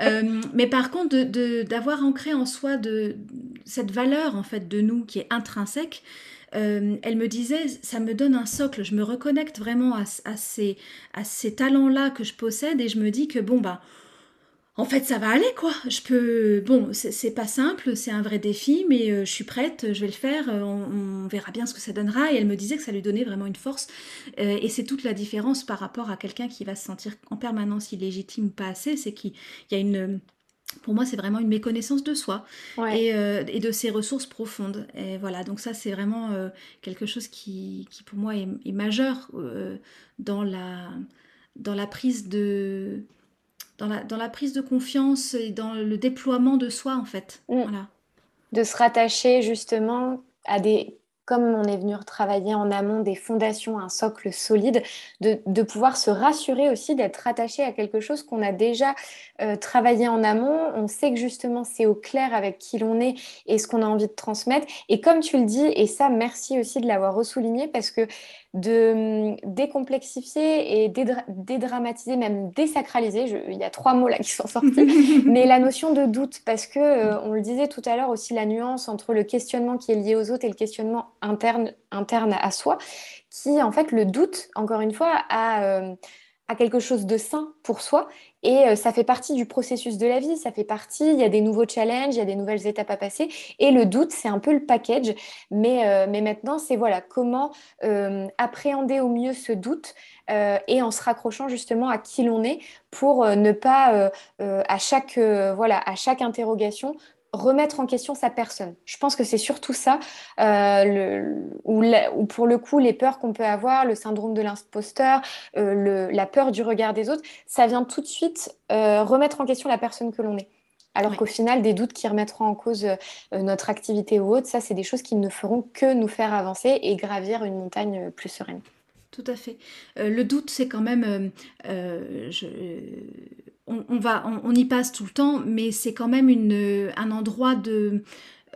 Euh, mais par contre d'avoir ancré en soi de cette valeur en fait de nous qui est intrinsèque elle me disait, ça me donne un socle, je me reconnecte vraiment à, à ces, à ces talents-là que je possède et je me dis que bon, bah, en fait, ça va aller, quoi. Je peux. Bon, c'est pas simple, c'est un vrai défi, mais euh, je suis prête, je vais le faire, euh, on, verra bien ce que ça donnera. Et elle me disait que ça lui donnait vraiment une force. Euh, et c'est toute la différence par rapport à quelqu'un qui va se sentir en permanence illégitime ou pas assez, c'est qu'il y a une. Pour moi, c'est vraiment une méconnaissance de soi et, de ses ressources profondes. Et voilà, donc ça, c'est vraiment quelque chose qui, qui, pour moi, est, est majeur dans, la, dans la prise de dans la, dans la prise de confiance et dans le déploiement de soi, en fait. Mm. Voilà. De se rattacher justement à des comme on est venu travailler en amont des fondations, un socle solide, de, de pouvoir se rassurer aussi d'être rattaché à quelque chose qu'on a déjà euh, travaillé en amont. On sait que justement c'est au clair avec qui l'on est et ce qu'on a envie de transmettre. Et comme tu le dis, et ça merci aussi de l'avoir ressouligné parce que de hum, décomplexifier et dédramatiser, même désacraliser. il y a trois mots là qui sont sortis, <laughs> mais la notion de doute, parce que euh, on le disait tout à l'heure aussi, la nuance entre le questionnement qui est lié aux autres et le questionnement interne, interne à soi, qui en fait le doute, encore une fois, a, a quelque chose de sain pour soi et euh, ça fait partie du processus de la vie, ça fait partie, il y a des nouveaux challenges, il y a des nouvelles étapes à passer. Et le doute, c'est un peu le package. Mais, euh, maintenant, c'est voilà, comment euh, appréhender au mieux ce doute et en se raccrochant justement à qui l'on est pour ne pas, à, chaque, voilà, à chaque interrogation, remettre en question sa personne. Je pense que c'est surtout ça, euh, ou, pour le coup, les peurs qu'on peut avoir, le syndrome de l'imposteur, euh, la peur du regard des autres, ça vient tout de suite euh, remettre en question la personne que l'on est. Alors qu'au final, des doutes qui remettront en cause notre activité ou autre, ça, c'est des choses qui ne feront que nous faire avancer et gravir une montagne plus sereine. Tout à fait. le doute, c'est quand même... Je on, va, on, y passe tout le temps, mais c'est quand même une, un endroit de,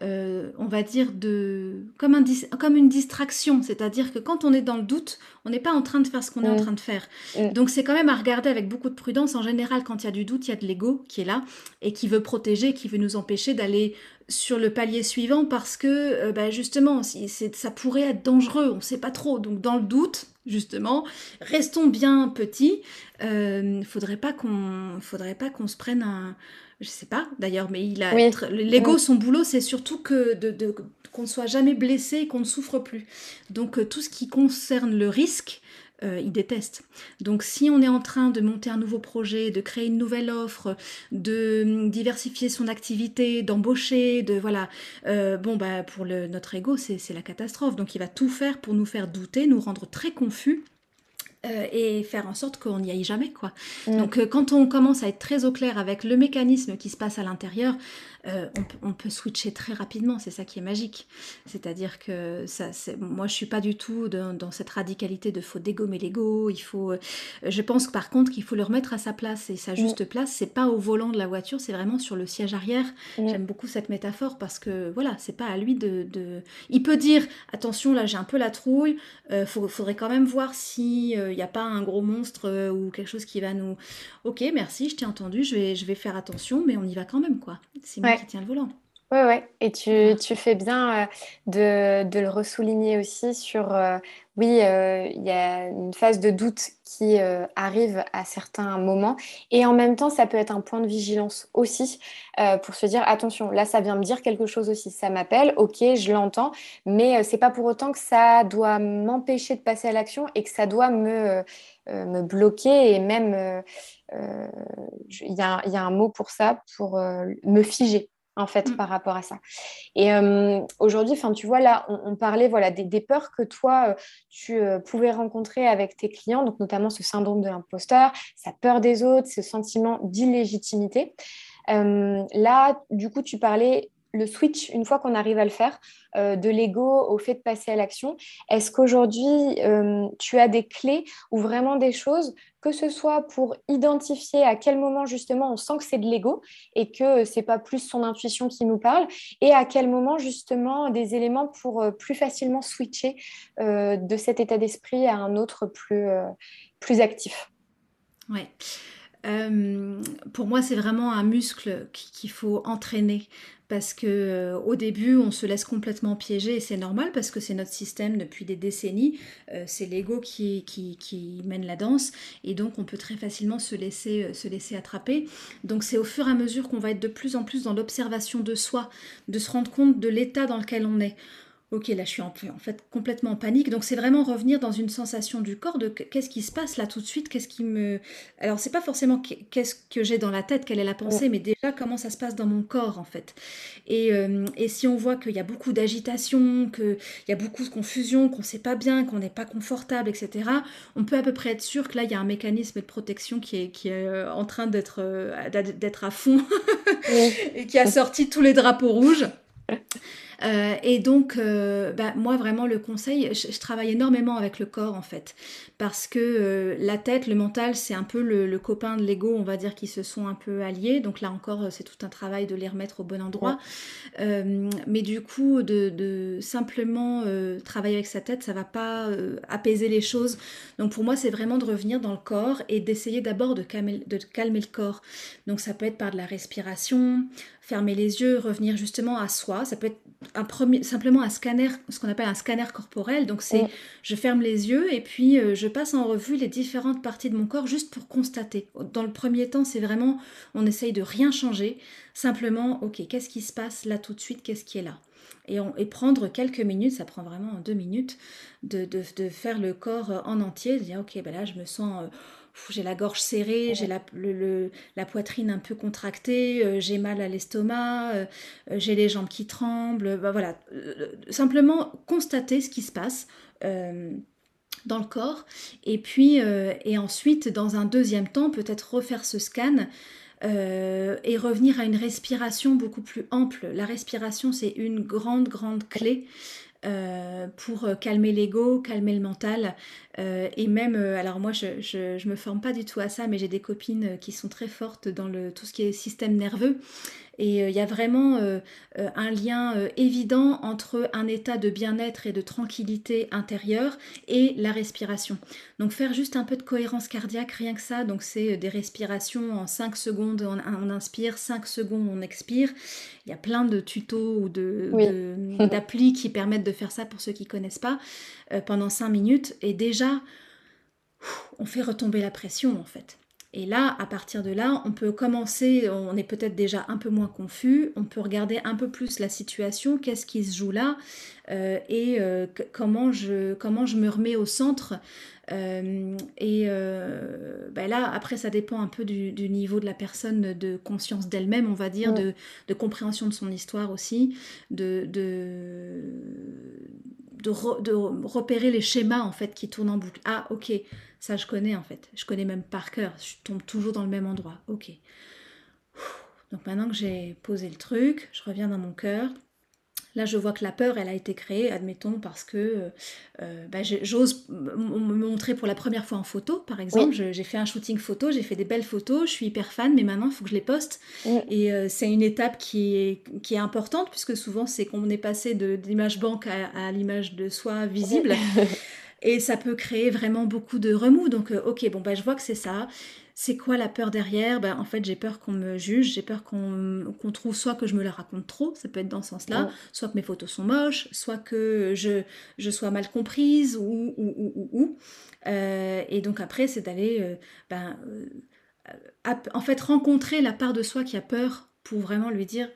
euh, on va dire, de, comme, un, comme une distraction. C'est-à-dire que quand on est dans le doute, on n'est pas en train de faire ce qu'on est en mm. train de faire. Mm. Donc c'est quand même à regarder avec beaucoup de prudence. En général, quand il y a du doute, il y a de l'ego qui est là et qui veut protéger, qui veut nous empêcher d'aller sur le palier suivant parce que euh, bah, justement, ça pourrait être dangereux, on ne sait pas trop. Donc dans le doute, justement, restons bien petits. Il euh, faudrait pas qu'on, faudrait pas qu'on se prenne un, je sais pas d'ailleurs, mais il a l'ego, son boulot, c'est surtout que de, qu'on ne soit jamais blessé et qu'on ne souffre plus. Donc euh, tout ce qui concerne le risque, euh, il déteste. Donc si on est en train de monter un nouveau projet, de créer une nouvelle offre, de hum, diversifier son activité, d'embaucher, de voilà, euh, bon bah pour le, notre ego c'est la catastrophe. Donc il va tout faire pour nous faire douter, nous rendre très confus. Euh, et faire en sorte qu'on n'y aille jamais quoi. Mm. Donc quand on commence à être très au clair avec le mécanisme qui se passe à l'intérieur, euh, on, peut switcher très rapidement. C'est ça qui est magique. C'est-à-dire que ça, moi, je suis pas du tout dans, cette radicalité de faut dégommer l'ego. Il faut. Euh, je pense par contre qu'il faut le remettre à sa place et sa juste place. C'est pas au volant de la voiture, c'est vraiment sur le siège arrière. J'aime beaucoup cette métaphore parce que voilà, c'est pas à lui de, Il peut dire attention, là j'ai un peu la trouille. Euh, faudrait quand même voir si il n'y a pas un gros monstre ou quelque chose qui va nous. Ok, merci, je t'ai entendu. Je vais, je vais faire attention, mais on y va quand même quoi. C'est qui tiens le volant. Oui, ouais. Et tu, fais bien euh, de, le ressouligner aussi sur, euh, oui, euh, il y a une phase de doute qui arrive à certains moments. Et en même temps, ça peut être un point de vigilance aussi pour se dire, attention, là, ça vient me dire quelque chose aussi. Ça m'appelle, ok, je l'entends, mais c'est pas pour autant que ça doit m'empêcher de passer à l'action et que ça doit me, me bloquer et même, il y, y, a un mot pour ça, pour me figer en fait, mm. par rapport à ça. Et euh, aujourd'hui, enfin, tu vois, là, on, parlait voilà, des, peurs que toi, euh, tu euh, pouvais rencontrer avec tes clients, donc notamment ce syndrome de l'imposteur, sa peur des autres, ce sentiment d'illégitimité. là, du coup, tu parlais le switch, une fois qu'on arrive à le faire, de l'ego au fait de passer à l'action. Est-ce qu'aujourd'hui, tu as des clés ou vraiment des choses que ce soit pour identifier à quel moment justement on sent que c'est de l'ego et que c'est pas plus son intuition qui nous parle, et à quel moment justement des éléments pour euh, plus facilement switcher euh, de cet état d'esprit à un autre plus, euh, plus actif? Ouais. pour moi, c'est vraiment un muscle qu'il faut entraîner parce que euh, au début on se laisse complètement piéger et c'est normal parce que c'est notre système depuis des décennies, euh, c'est l'ego qui, mène la danse et donc on peut très facilement se laisser, euh, se laisser attraper. Donc c'est au fur et à mesure qu'on va être de plus en plus dans l'observation de soi, de se rendre compte de l'état dans lequel on est ok, là je suis en, fait complètement en panique. Donc c'est vraiment revenir dans une sensation du corps de qu'est-ce qui se passe là tout de suite, qu'est-ce qui me... Alors c'est pas forcément qu'est-ce que j'ai dans la tête, quelle est la pensée, mais déjà comment ça se passe dans mon corps en fait. Et, euh, et si on voit qu'il y a beaucoup d'agitation, qu'il y a beaucoup de confusion, qu'on sait pas bien, qu'on n'est pas confortable, etc., on peut à peu près être sûr que là il y a un mécanisme de protection qui est, qui est euh, en train d'être euh, d'être à fond <laughs> et qui a sorti tous les drapeaux rouges. Euh, et donc, euh, bah, moi, vraiment, le conseil, je, travaille énormément avec le corps, en fait, parce que euh, la tête, le mental, c'est un peu le, copain de l'ego, on va dire, qui se sont un peu alliés. Donc là encore, c'est tout un travail de les remettre au bon endroit. mais du coup, de, simplement travailler avec sa tête, ça va pas apaiser les choses. Donc pour moi, c'est vraiment de revenir dans le corps et d'essayer d'abord de calmer, de calmer le corps. Donc ça peut être par de la respiration, fermer les yeux, revenir justement à soi. Ça peut être un premier, simplement un scanner, ce qu'on appelle un scanner corporel. Donc c'est, je ferme les yeux et puis euh, je passe en revue les différentes parties de mon corps juste pour constater. Dans le premier temps, c'est vraiment, on essaye de rien changer, simplement, ok, qu'est-ce qui se passe là tout de suite, qu'est-ce qui est là? Et, et, prendre quelques minutes, ça prend vraiment deux minutes, de, de, de faire le corps en entier, de dire ok, ben là je me sens... J'ai la gorge serrée, j'ai la, la, poitrine un peu contractée, euh, j'ai mal à l'estomac, euh, euh, j'ai les jambes qui tremblent. Bah, voilà, simplement constater ce qui se passe dans le corps. Et puis, et ensuite, dans un deuxième temps, peut-être refaire ce scan. et revenir à une respiration beaucoup plus ample. La respiration, c'est une grande, grande clé euh, pour euh, calmer l'ego, calmer le mental. Euh, et même, alors moi je, je, me forme pas du tout à ça, mais j'ai des copines qui sont très fortes dans le, tout ce qui est système nerveux. Et il y a vraiment un lien évident entre un état de bien-être et de tranquillité intérieure et la respiration. Donc faire juste un peu de cohérence cardiaque, rien que ça. Donc c'est des respirations en 5 secondes, on, inspire, 5 secondes, on expire. Il y a plein de tutos ou d'applis qui permettent de faire ça pour ceux qui ne connaissent pas euh, pendant 5 minutes. Et déjà, on fait retomber la pression en fait. Et là, à partir de là, on peut commencer, on est peut-être déjà un peu moins confus, on peut regarder un peu plus la situation, qu'est-ce qui se joue là, euh, et euh, comment, je, comment je me remets au centre. et ben là, après, ça dépend un peu du, niveau de la personne, de conscience d'elle-même, on va dire, de, de, compréhension de son histoire aussi, de, de, de, repérer les schémas en fait qui tournent en boucle. Ah ok, ça je connais en fait, je connais même par cœur, je tombe toujours dans le même endroit. Ok. Donc maintenant que j'ai posé le truc, je reviens dans mon cœur. Là, je vois que la peur, elle a été créée, admettons, parce que euh, euh, bah, j'ose me montrer pour la première fois en photo, par exemple. J'ai fait un shooting photo, j'ai fait des belles photos, je suis hyper fan, mais maintenant, il faut que je les poste. Et euh, c'est une étape qui est, qui est importante, puisque souvent, c'est qu'on est passé d'image banque à, à l'image de soi visible. <laughs> Et ça peut créer vraiment beaucoup de remous. Donc, ok, bon, bah, je vois que c'est ça. C'est quoi la peur derrière? Ben, En fait, j'ai peur qu'on me juge, j'ai peur qu'on trouve soit que je me la raconte trop, ça peut être dans ce sens-là, soit que mes photos sont moches, soit que je, je sois mal comprise, ou, ou, ou, ou. Euh, et donc après, c'est d'aller euh, ben, euh, en fait rencontrer la part de soi qui a peur pour vraiment lui dire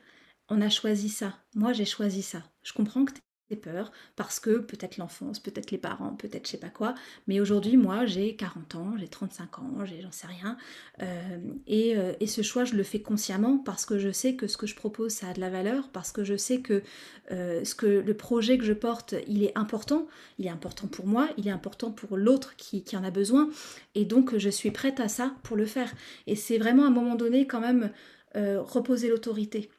on a choisi ça, moi j'ai choisi ça. Je comprends que peur parce que peut-être l'enfance, peut-être les parents, peut-être je sais pas quoi. Mais aujourd'hui, moi, j'ai 40 ans, j'ai 35 ans, j'en sais rien. Euh, euh, et, ce choix, je le fais consciemment parce que je sais que ce que je propose, ça a de la valeur, parce que je sais que, euh, ce que le projet que je porte, il est important. Il est important pour moi, il est important pour l'autre qui, qui en a besoin. Et donc, je suis prête à ça pour le faire. Et c'est vraiment à un moment donné quand même reposer l'autorité.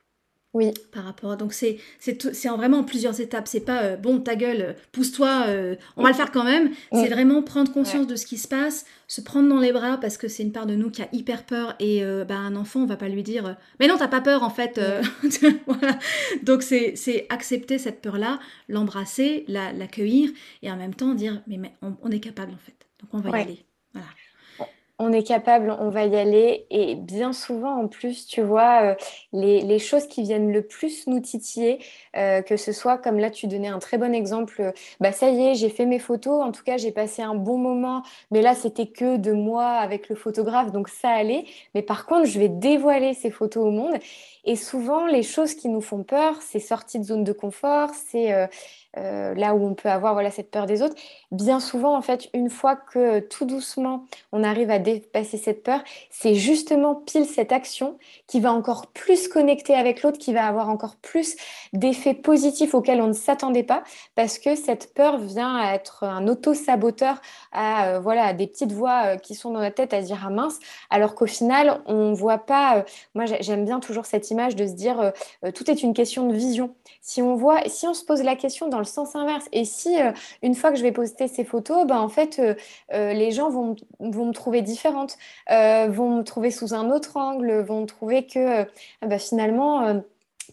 Oui. Par rapport. Donc c'est c'est vraiment en plusieurs étapes. C'est pas euh, bon ta gueule, pousse-toi, euh, on va le faire quand même. C'est vraiment prendre conscience de ce qui se passe, se prendre dans les bras parce que c'est une part de nous qui a hyper peur et euh, bah, un enfant on va pas lui dire mais non t'as pas peur en fait. <laughs> voilà. Donc c'est accepter cette peur là, l'embrasser, l'accueillir et en même temps dire mais, mais on, est capable en fait. Donc on va y aller. Voilà on est capable, on va y aller. Et bien souvent, en plus, tu vois, euh, les, choses qui viennent le plus nous titiller, euh, que ce soit, comme là, tu donnais un très bon exemple, euh, bah ça y est, j'ai fait mes photos, en tout cas, j'ai passé un bon moment, mais là, c'était que de moi avec le photographe, donc ça allait. Mais par contre, je vais dévoiler ces photos au monde. Et souvent, les choses qui nous font peur, c'est sortie de zone de confort, c'est euh, là où on peut avoir voilà, cette peur des autres. Bien souvent, en fait, une fois que tout doucement, on arrive à dépasser cette peur, c'est justement pile cette action qui va encore plus connecter avec l'autre, qui va avoir encore plus d'effets positifs auxquels on ne s'attendait pas, parce que cette peur vient à être un auto-saboteur, à euh, voilà, des petites voix euh, qui sont dans la tête à dire ah mince, alors qu'au final, on ne voit pas. moi, j'aime bien toujours cette image de se dire tout est une question de vision. Si on voit, si on se pose la question dans le sens inverse, et si euh, une fois que je vais poster ces photos, ben, en fait, euh, euh, les gens vont, vont, me trouver différente, vont me trouver sous un autre angle, vont trouver que ben, finalement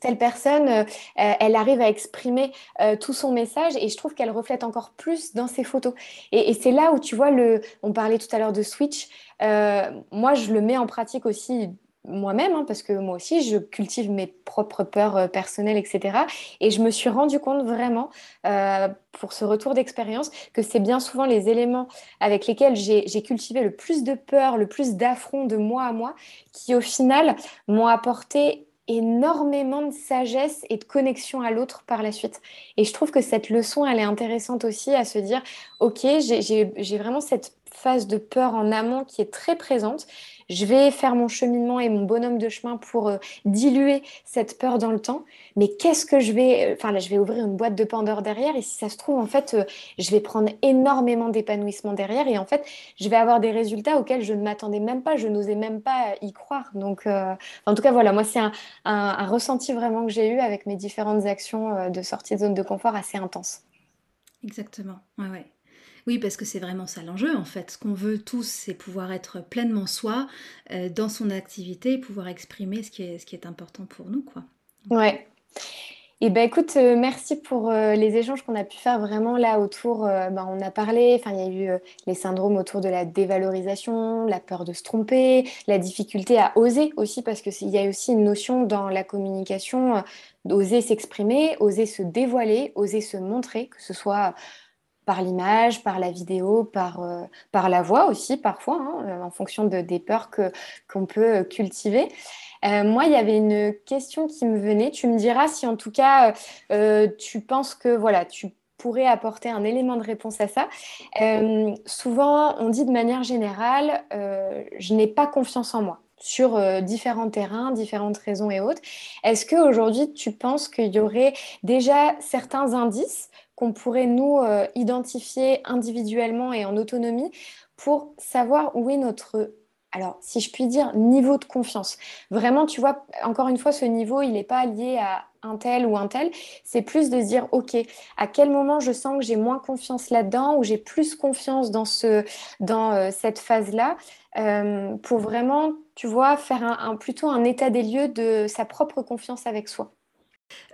telle personne, elle arrive à exprimer tout son message et je trouve qu'elle reflète encore plus dans ses photos. Et c'est là où tu vois, le, on parlait tout à l'heure de switch, moi je le mets en pratique aussi moi-même, hein, parce que moi aussi, je cultive mes propres peurs euh, personnelles, etc. Et je me suis rendu compte vraiment, euh, pour ce retour d'expérience, que c'est bien souvent les éléments avec lesquels j'ai cultivé le plus de peur, le plus d'affront de moi à moi, qui au final m'ont apporté énormément de sagesse et de connexion à l'autre par la suite. Et je trouve que cette leçon, elle est intéressante aussi à se dire, ok, j'ai vraiment cette phase de peur en amont qui est très présente je vais faire mon cheminement et mon bonhomme de chemin pour euh, diluer cette peur dans le temps. Mais qu'est-ce que je vais... Euh, enfin là, je vais ouvrir une boîte de Pandore derrière et si ça se trouve, en fait, euh, je vais prendre énormément d'épanouissement derrière et en fait, je vais avoir des résultats auxquels je ne m'attendais même pas, je n'osais même pas y croire. Donc, en tout cas, voilà, moi, c'est un, ressenti vraiment que j'ai eu avec mes différentes actions de sortie de zone de confort assez intense. Exactement, ouais, ouais. Oui, parce que c'est vraiment ça l'enjeu en fait. Ce qu'on veut tous, c'est pouvoir être pleinement soi euh, dans son activité pouvoir exprimer ce qui est, important pour nous. Quoi. Ouais. Et eh ben écoute, euh, merci pour euh, les échanges qu'on a pu faire vraiment là autour. Ben, on a parlé, il y a eu les syndromes autour de la dévalorisation, la peur de se tromper, la difficulté à oser aussi parce qu'il y a aussi une notion dans la communication d'oser s'exprimer, oser se dévoiler, oser se montrer, que ce soit par l'image, par la vidéo, par, euh, par la voix aussi parfois, hein, euh, en fonction de, des peurs qu'on peut cultiver. Euh, moi, il y avait une question qui me venait. Tu me diras si en tout cas tu penses que voilà, tu pourrais apporter un élément de réponse à ça. souvent, on dit de manière générale, je n'ai pas confiance en moi sur différents terrains, différentes raisons et autres. Est-ce qu'aujourd'hui, tu penses qu'il y aurait déjà certains indices qu'on pourrait nous euh, identifier individuellement et en autonomie pour savoir où est notre alors si je puis dire, niveau de confiance. Vraiment, tu vois, encore une fois, ce niveau, il n'est pas lié à un tel ou un tel. C'est plus de se dire, OK, à quel moment je sens que j'ai moins confiance là-dedans ou j'ai plus confiance dans, ce, dans euh, cette phase-là euh, pour vraiment, tu vois, faire un, plutôt un état des lieux de sa propre confiance avec soi.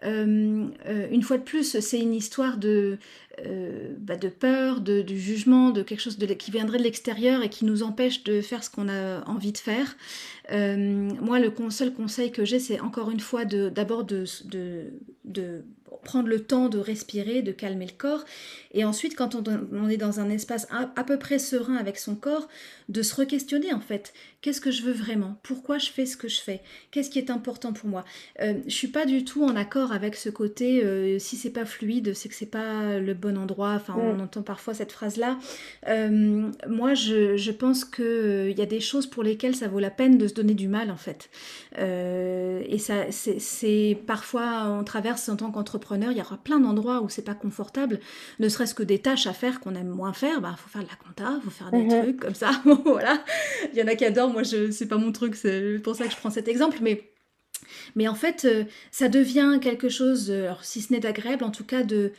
Euh, une fois de plus, c'est une histoire de, bah, de peur, de, jugement, de quelque chose qui viendrait de l'extérieur et qui nous empêche de faire ce qu'on a envie de faire. moi, le seul conseil que j'ai, c'est encore une fois d'abord de, de, prendre le temps de respirer, de calmer le corps, et ensuite, quand on, est dans un espace à, peu près serein avec son corps, de se re-questionner en fait. Qu'est-ce que je veux vraiment? Pourquoi je fais ce que je fais? Qu'est-ce qui est important pour moi? Euh, Je suis pas du tout en accord avec ce côté euh, si c'est pas fluide, c'est que c'est pas le bon endroit. Enfin, on mm. entend parfois cette phrase-là. Euh, moi, je, je pense qu'il il y a des choses pour lesquelles ça vaut la peine de se donner du mal en fait. et ça, c'est parfois on traverse en tant qu'entrepreneur, il y aura plein d'endroits où c'est pas confortable, ne serait que des tâches à faire qu'on aime moins faire, il bah, faut faire de la compta, faut faire des mhm. trucs comme ça. <laughs> voilà. Il y en a qui adorent, moi, je c'est pas mon truc, c'est pour ça que je prends cet exemple, mais. En fait, euh, ça devient quelque chose, alors, si ce n'est d'agréable, en tout cas de,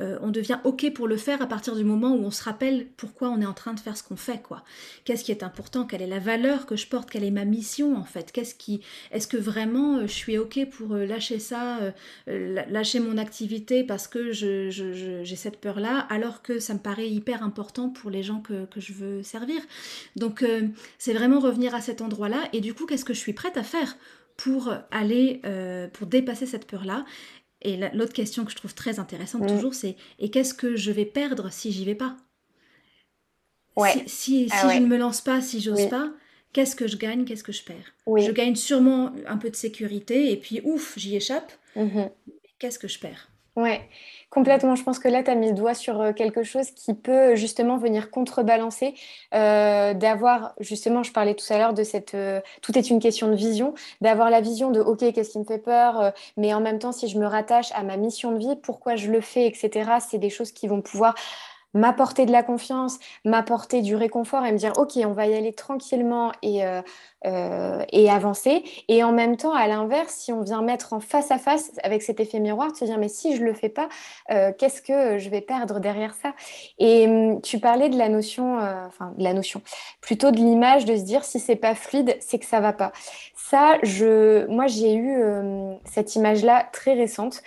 euh, on devient OK pour le faire à partir du moment où on se rappelle pourquoi on est en train de faire ce qu'on fait, quoi. Qu'est-ce qui est important? Quelle est la valeur que je porte? Quelle est ma mission, en fait? Qu'est-ce qui... Est-ce que vraiment euh, je suis OK pour euh, lâcher ça, lâcher mon activité parce que j'ai cette peur-là, alors que ça me paraît hyper important pour les gens que, je veux servir? Donc, c'est vraiment revenir à cet endroit-là. Et du coup, qu'est-ce que je suis prête à faire pour aller, pour dépasser cette peur-là? Et l'autre question que je trouve très intéressante mm. toujours, c'est et qu'est-ce que je vais perdre si j'y vais pas? Ouais. Si, si, ah je ne me lance pas, si j'ose pas, qu'est-ce que je gagne, qu'est-ce que je perds? Je gagne sûrement un peu de sécurité et puis ouf, j'y échappe. Mm-hmm. Qu'est-ce que je perds? Ouais. Complètement, je pense que là, tu as mis le doigt sur euh, quelque chose qui peut justement venir contrebalancer, euh, d'avoir, justement, je parlais tout à l'heure de cette, euh, tout est une question de vision, d'avoir la vision de, OK, qu'est-ce qui me fait peur, mais en même temps, si je me rattache à ma mission de vie, pourquoi je le fais, etc., c'est des choses qui vont pouvoir m'apporter de la confiance, m'apporter du réconfort et me dire, OK, on va y aller tranquillement et euh, et avancer. Et en même temps, à l'inverse, si on vient mettre en face à face avec cet effet miroir, de se dire mais si je le fais pas, euh, qu'est-ce que je vais perdre derrière ça? Et hum, tu parlais de la notion, euh, enfin de la notion, plutôt de l'image de se dire si c'est pas fluide, c'est que ça va pas. Ça, je, moi j'ai eu hum, cette image-là très récente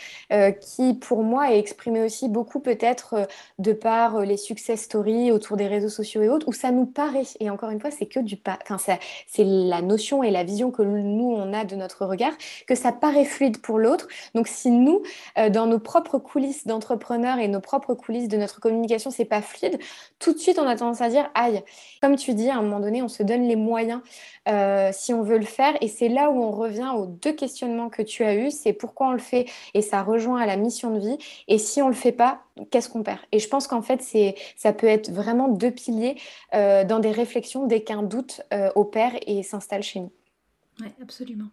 qui pour moi est exprimée aussi beaucoup peut-être de par les success stories autour des réseaux sociaux et autres où ça nous paraît. Et encore une fois, c'est que du pas, enfin c'est la notion et la vision que nous, on a de notre regard, que ça paraît fluide pour l'autre. Donc si nous, euh, dans nos propres coulisses d'entrepreneurs et nos propres coulisses de notre communication, c'est pas fluide, tout de suite, on a tendance à dire, aïe, comme tu dis, à un moment donné, on se donne les moyens euh, si on veut le faire. Et c'est là où on revient aux deux questionnements que tu as eus, c'est pourquoi on le fait et ça rejoint à la mission de vie. Et si on le fait pas, qu'est-ce qu'on perd? Et je pense qu'en fait, c'est, ça peut être vraiment deux piliers euh, dans des réflexions dès qu'un doute opère et s'installe chez nous. Oui, absolument.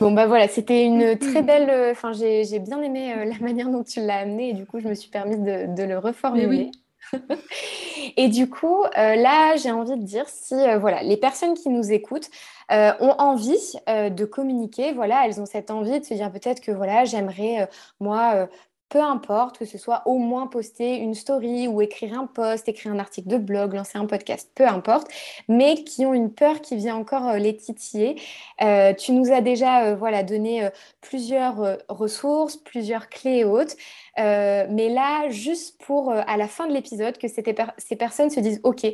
Bon, bah voilà, c'était une <laughs> très belle. Euh, enfin, j'ai bien aimé euh, la manière dont tu l'as amené et du coup, je me suis permise de, le reformuler. <laughs> et du coup, euh, là, j'ai envie de dire si voilà, les personnes qui nous écoutent ont envie de communiquer, voilà, elles ont cette envie de se dire peut-être que voilà, j'aimerais moi peu importe, que ce soit au moins poster une story ou écrire un post, écrire un article de blog, lancer un podcast, peu importe, mais qui ont une peur qui vient encore euh, les titiller. Euh, tu nous as déjà euh, voilà, donné plusieurs ressources, plusieurs clés hautes, mais là, juste pour à la fin de l'épisode, que ces personnes se disent, OK,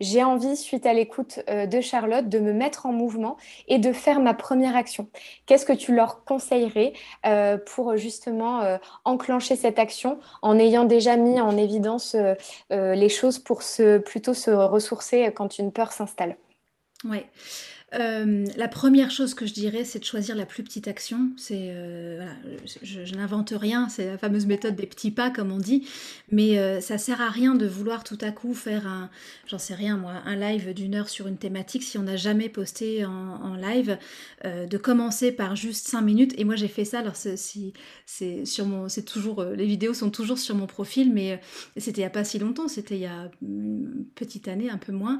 j'ai envie, suite à l'écoute euh, de Charlotte, de me mettre en mouvement et de faire ma première action. Qu'est-ce que tu leur conseillerais euh, pour justement euh, enclencher cette action en ayant déjà mis en évidence les choses pour plutôt se ressourcer quand une peur s'installe? Oui. Euh, la première chose que je dirais, c'est de choisir la plus petite action. C'est, euh, voilà, je, n'invente rien, c'est la fameuse méthode des petits pas, comme on dit. Mais euh, ça sert à rien de vouloir tout à coup faire un, j'en sais rien moi, un live d'une heure sur une thématique si on n'a jamais posté en, live. de commencer par juste 5 minutes. Et moi, j'ai fait ça. Alors, si, c'est sur mon, c'est toujours, les vidéos sont toujours sur mon profil, mais c'était il n'y a pas si longtemps. C'était il y a une petite année, un peu moins.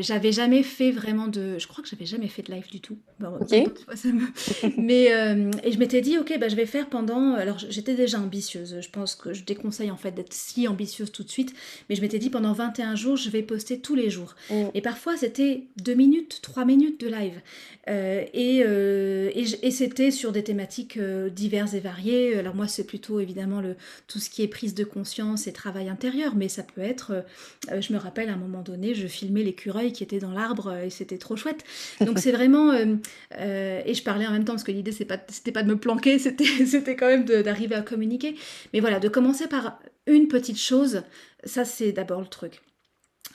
j'avais jamais fait vraiment de, je crois que jamais fait de live du tout. <laughs> <laughs> Mais euh, et je m'étais dit, ok, bah, je vais faire pendant. Alors j'étais déjà ambitieuse. Je pense que je déconseille en fait d'être si ambitieuse tout de suite. Mais je m'étais dit, pendant 21 jours, je vais poster tous les jours. Mm. Et parfois, c'était 2 minutes, 3 minutes de live. Euh, et, euh, et, c'était sur des thématiques diverses et variées. Alors moi, c'est plutôt évidemment le, tout ce qui est prise de conscience et travail intérieur. Mais ça peut être, je me rappelle à un moment donné, je filmais l'écureuil qui était dans l'arbre et c'était trop chouette. Donc c'est vraiment... Euh, euh, et je parlais en même temps, parce que l'idée, c'était pas, pas de me planquer, <laughs> c'était quand même d'arriver à communiquer. Mais voilà, de commencer par une petite chose, ça c'est d'abord le truc.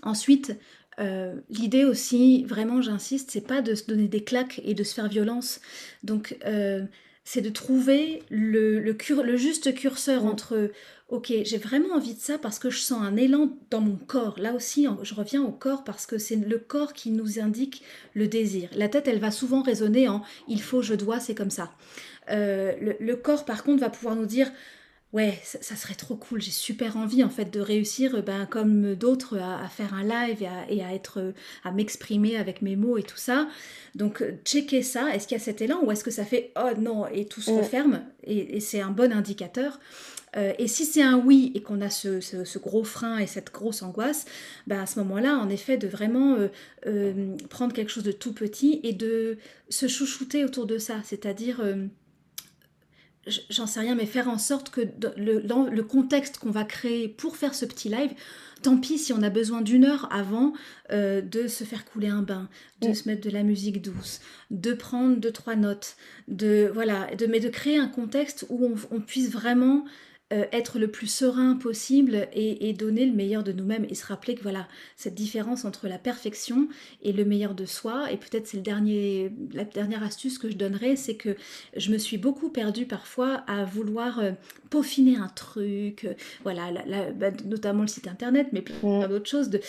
Ensuite, euh, l'idée aussi, vraiment j'insiste, c'est pas de se donner des claques et de se faire violence. Donc c'est de trouver le, le, le juste curseur entre ok, j'ai vraiment envie de ça parce que je sens un élan dans mon corps. Là aussi, je reviens au corps parce que c'est le corps qui nous indique le désir. La tête, elle va souvent résonner en il faut, je dois, c'est comme ça. Euh, le, corps, par contre, va pouvoir nous dire ouais, ça, serait trop cool, j'ai super envie en fait de réussir, ben, comme d'autres, à, faire un live et à, être, à m'exprimer avec mes mots et tout ça. Donc, checker ça, est-ce qu'il y a cet élan ou est-ce que ça fait oh non et tout se referme et c'est un bon indicateur. Euh, et si c'est un oui et qu'on a ce, gros frein et cette grosse angoisse, bah à ce moment-là, en effet, de vraiment euh, euh, prendre quelque chose de tout petit et de se chouchouter autour de ça. C'est-à-dire, j'en sais rien, mais faire en sorte que le, le contexte qu'on va créer pour faire ce petit live, tant pis si on a besoin d'une heure avant de se faire couler un bain, de mm. se mettre de la musique douce, de prendre deux trois notes, de voilà, de mais de créer un contexte où on puisse vraiment euh, être le plus serein possible et, donner le meilleur de nous-mêmes et se rappeler que voilà cette différence entre la perfection et le meilleur de soi et peut-être c'est le dernier la dernière astuce que je donnerais c'est que je me suis beaucoup perdue parfois à vouloir euh, peaufiner un truc euh, voilà bah, notamment le site internet mais plein d'autres choses de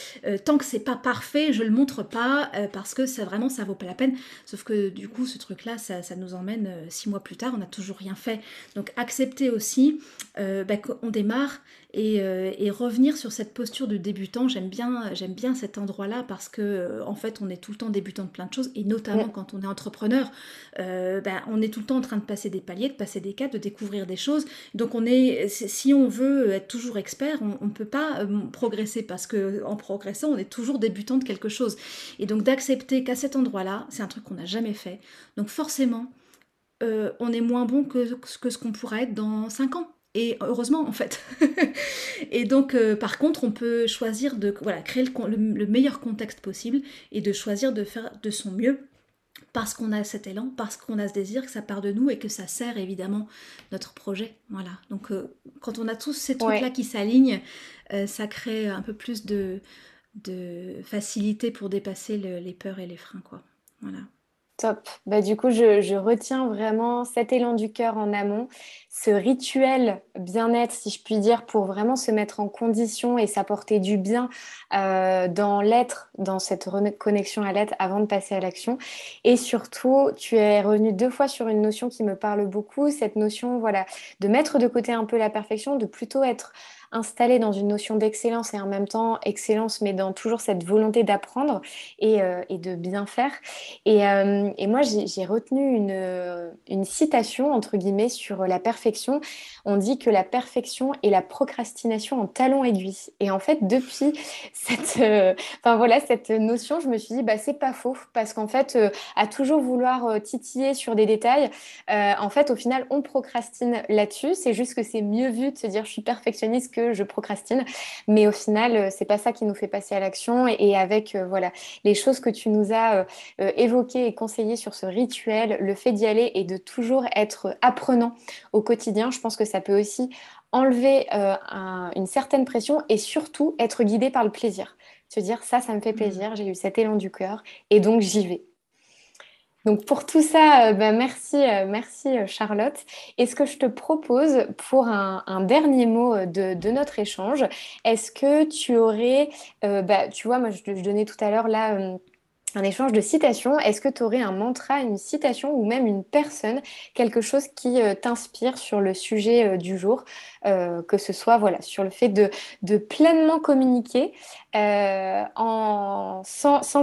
tant que c'est pas parfait je le montre pas parce que ça vraiment ça vaut pas la peine. Sauf que du coup ce truc là ça, ça nous emmène six mois plus tard on n'a toujours rien fait. Donc accepter aussi euh, bah, on démarre euh, et, revenir sur cette posture de débutant. J'aime bien, j'aime bien cet endroit-là parce que euh, en fait, on est tout le temps débutant de plein de choses et notamment quand on est entrepreneur, bah, on est tout le temps en train de passer des paliers, de passer des caps, de découvrir des choses. Donc, on est, si on veut être toujours expert, on ne peut pas progresser parce que en progressant, on est toujours débutant de quelque chose. Et donc, d'accepter qu'à cet endroit-là, c'est un truc qu'on n'a jamais fait. Donc, forcément. on est moins bon que, que ce qu'on pourrait être dans 5 ans. Et heureusement, en fait. <laughs> et donc, euh, par contre, on peut choisir de voilà, créer le, meilleur contexte possible et de choisir de faire de son mieux parce qu'on a cet élan, parce qu'on a ce désir, que ça part de nous et que ça sert évidemment notre projet. Voilà. Donc, euh, quand on a tous ces trucs-là qui s'alignent, euh, ça crée un peu plus de, de facilité pour dépasser les peurs et les freins, quoi. Voilà. Top. Bah, du coup, je, retiens vraiment cet élan du cœur en amont, ce rituel bien-être, si je puis dire, pour vraiment se mettre en condition et s'apporter du bien euh, dans l'être, dans cette connexion à l'être avant de passer à l'action. Et surtout, tu es revenu deux fois sur une notion qui me parle beaucoup, cette notion voilà, de mettre de côté un peu la perfection, de plutôt être installé dans une notion d'excellence et en même temps excellence, mais dans toujours cette volonté d'apprendre et, euh, de bien faire. Et, euh, moi, j'ai retenu une, une, citation, entre guillemets, sur la perfection. On dit que la perfection est la procrastination en talon aiguille. Et en fait, depuis <laughs> cette, euh, enfin, voilà, cette notion, je me suis dit, bah, c'est pas faux, parce qu'en fait, à toujours vouloir titiller sur des détails, en fait, au final, on procrastine là-dessus. C'est juste que c'est mieux vu de se dire, je suis perfectionniste que je procrastine. Mais au final, euh, c'est pas ça qui nous fait passer à l'action. Et, avec euh, voilà les choses que tu nous as euh, évoquées et conseillées sur ce rituel, le fait d'y aller et de toujours être apprenant au quotidien, je pense que ça peut aussi enlever une certaine pression et surtout être guidé par le plaisir. Se dire ça, ça me fait mmh. plaisir, j'ai eu cet élan du cœur et donc j'y vais. Donc pour tout ça, bah, merci, merci Charlotte. Et ce que je te propose pour un, dernier mot de, notre échange, est-ce que tu aurais, bah, tu vois, moi je donnais tout à l'heure là un échange de citations. Est-ce que tu aurais un mantra, une citation ou même une personne, quelque chose qui euh, t'inspire sur le sujet euh, du jour, euh, que ce soit voilà, sur le fait de, pleinement communiquer sans,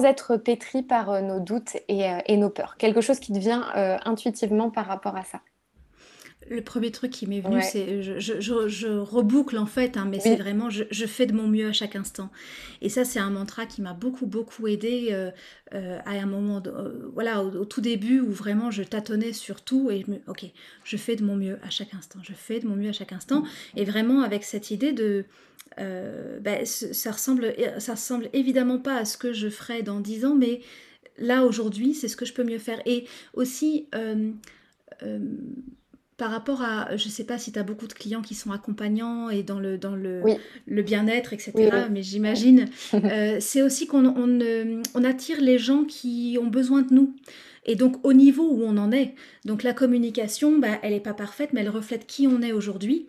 être pétri par nos doutes et, et, nos peurs? Quelque chose qui te vient intuitivement par rapport à ça le premier truc qui m'est venu, c'est je, je, reboucle en fait, hein, mais c'est vraiment je, fais de mon mieux à chaque instant. Et ça, c'est un mantra qui m'a beaucoup beaucoup aidé euh, euh, à un moment, euh, voilà, au, tout début où vraiment je tâtonnais sur tout et je ok, je fais de mon mieux à chaque instant, je fais de mon mieux à chaque instant, et vraiment avec cette idée de ben, ça ressemble ça ressemble évidemment pas à ce que je ferais dans dix ans, mais là aujourd'hui, c'est ce que je peux mieux faire. Et aussi par rapport à, je ne sais pas si tu as beaucoup de clients qui sont accompagnants et dans le, dans le, le bien-être, etc. Mais j'imagine, <laughs> euh, c'est aussi qu'on on, on, attire les gens qui ont besoin de nous. Et donc au niveau où on en est, donc la communication, bah, elle n'est pas parfaite, mais elle reflète qui on est aujourd'hui.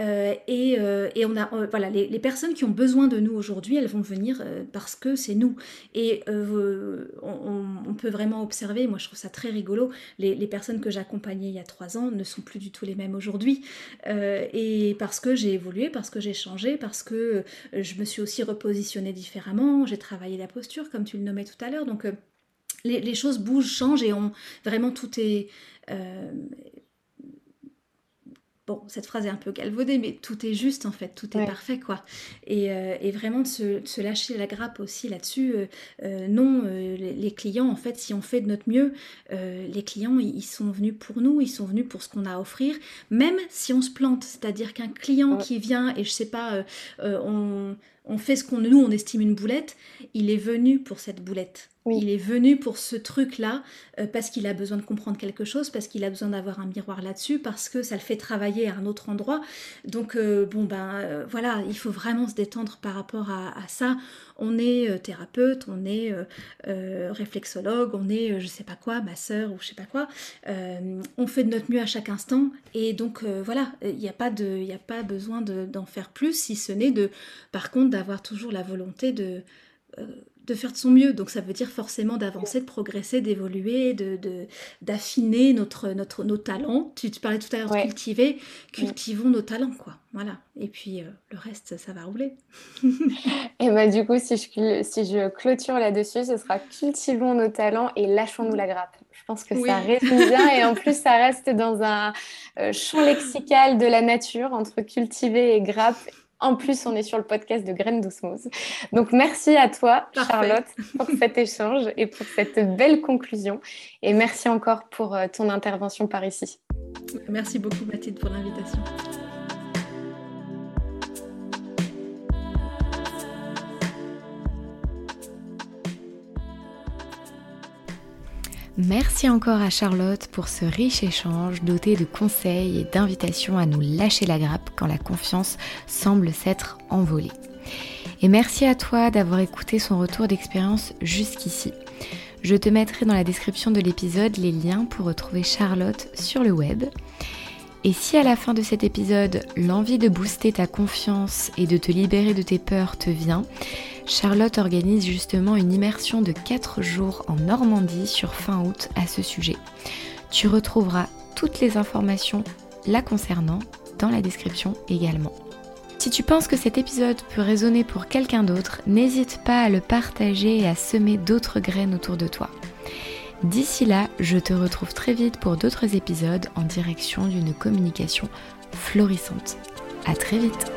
Euh, et, euh, et, on a, euh, voilà, les, personnes qui ont besoin de nous aujourd'hui, elles vont venir parce que c'est nous. Et on, peut vraiment observer, moi je trouve ça très rigolo, les, personnes que j'accompagnais il y a trois ans ne sont plus du tout les mêmes aujourd'hui. et parce que j'ai évolué, parce que j'ai changé, parce que je me suis aussi repositionnée différemment, j'ai travaillé la posture, comme tu le nommais tout à l'heure. Donc les, les, choses bougent, changent et on, vraiment tout est Bon, cette phrase est un peu galvaudée, mais tout est juste en fait, tout est parfait quoi. Et, euh, vraiment de se, lâcher la grappe aussi là-dessus. Euh, euh, non, les, clients en fait, si on fait de notre mieux, les clients ils, sont venus pour nous, ils sont venus pour ce qu'on a à offrir, même si on se plante. C'est-à-dire qu'un client qui vient et je sais pas, on, on fait ce qu'on nous on estime une boulette, il est venu pour cette boulette. Il est venu pour ce truc-là euh, parce qu'il a besoin de comprendre quelque chose, parce qu'il a besoin d'avoir un miroir là-dessus, parce que ça le fait travailler à un autre endroit. Donc euh, bon ben euh, voilà, il faut vraiment se détendre par rapport à, ça. On est thérapeute, on est réflexologue, on est je sais pas quoi, masseur ou je sais pas quoi. on fait de notre mieux à chaque instant et donc voilà, il n'y a pas il a pas besoin d'en faire plus si ce n'est de, par contre, d'avoir toujours la volonté de de faire de son mieux. Donc ça veut dire forcément d'avancer, de progresser, d'évoluer, de, d'affiner notre, notre, nos talents. Tu, tu parlais tout à l'heure de cultiver. Cultivons nos talents, quoi. Voilà. Et puis euh, le reste, ça va rouler. <laughs> et bah du coup, si je, si je clôture là-dessus, ce sera cultivons nos talents et lâchons-nous la grappe. Je pense que ça résume bien et en <laughs> plus, ça reste dans un euh, champ lexical de la nature entre cultiver et grappe en plus, on est sur le podcast de Graines d'Osmose. Donc, merci à toi, Charlotte, pour <laughs> cet échange et pour cette belle conclusion. Et merci encore pour euh, ton intervention par ici. Merci beaucoup, Mathilde, pour l'invitation. Merci encore à Charlotte pour ce riche échange doté de conseils et d'invitations à nous lâcher la grappe quand la confiance semble s'être envolée. Et merci à toi d'avoir écouté son retour d'expérience jusqu'ici. Je te mettrai dans la description de l'épisode les liens pour retrouver Charlotte sur le web. Et si à la fin de cet épisode, l'envie de booster ta confiance et de te libérer de tes peurs te vient, Charlotte organise justement une immersion de 4 jours en Normandie sur fin août à ce sujet. Tu retrouveras toutes les informations la concernant dans la description également. Si tu penses que cet épisode peut résonner pour quelqu'un d'autre, n'hésite pas à le partager et à semer d'autres graines autour de toi. D'ici là, je te retrouve très vite pour d'autres épisodes en direction d'une communication florissante. À très vite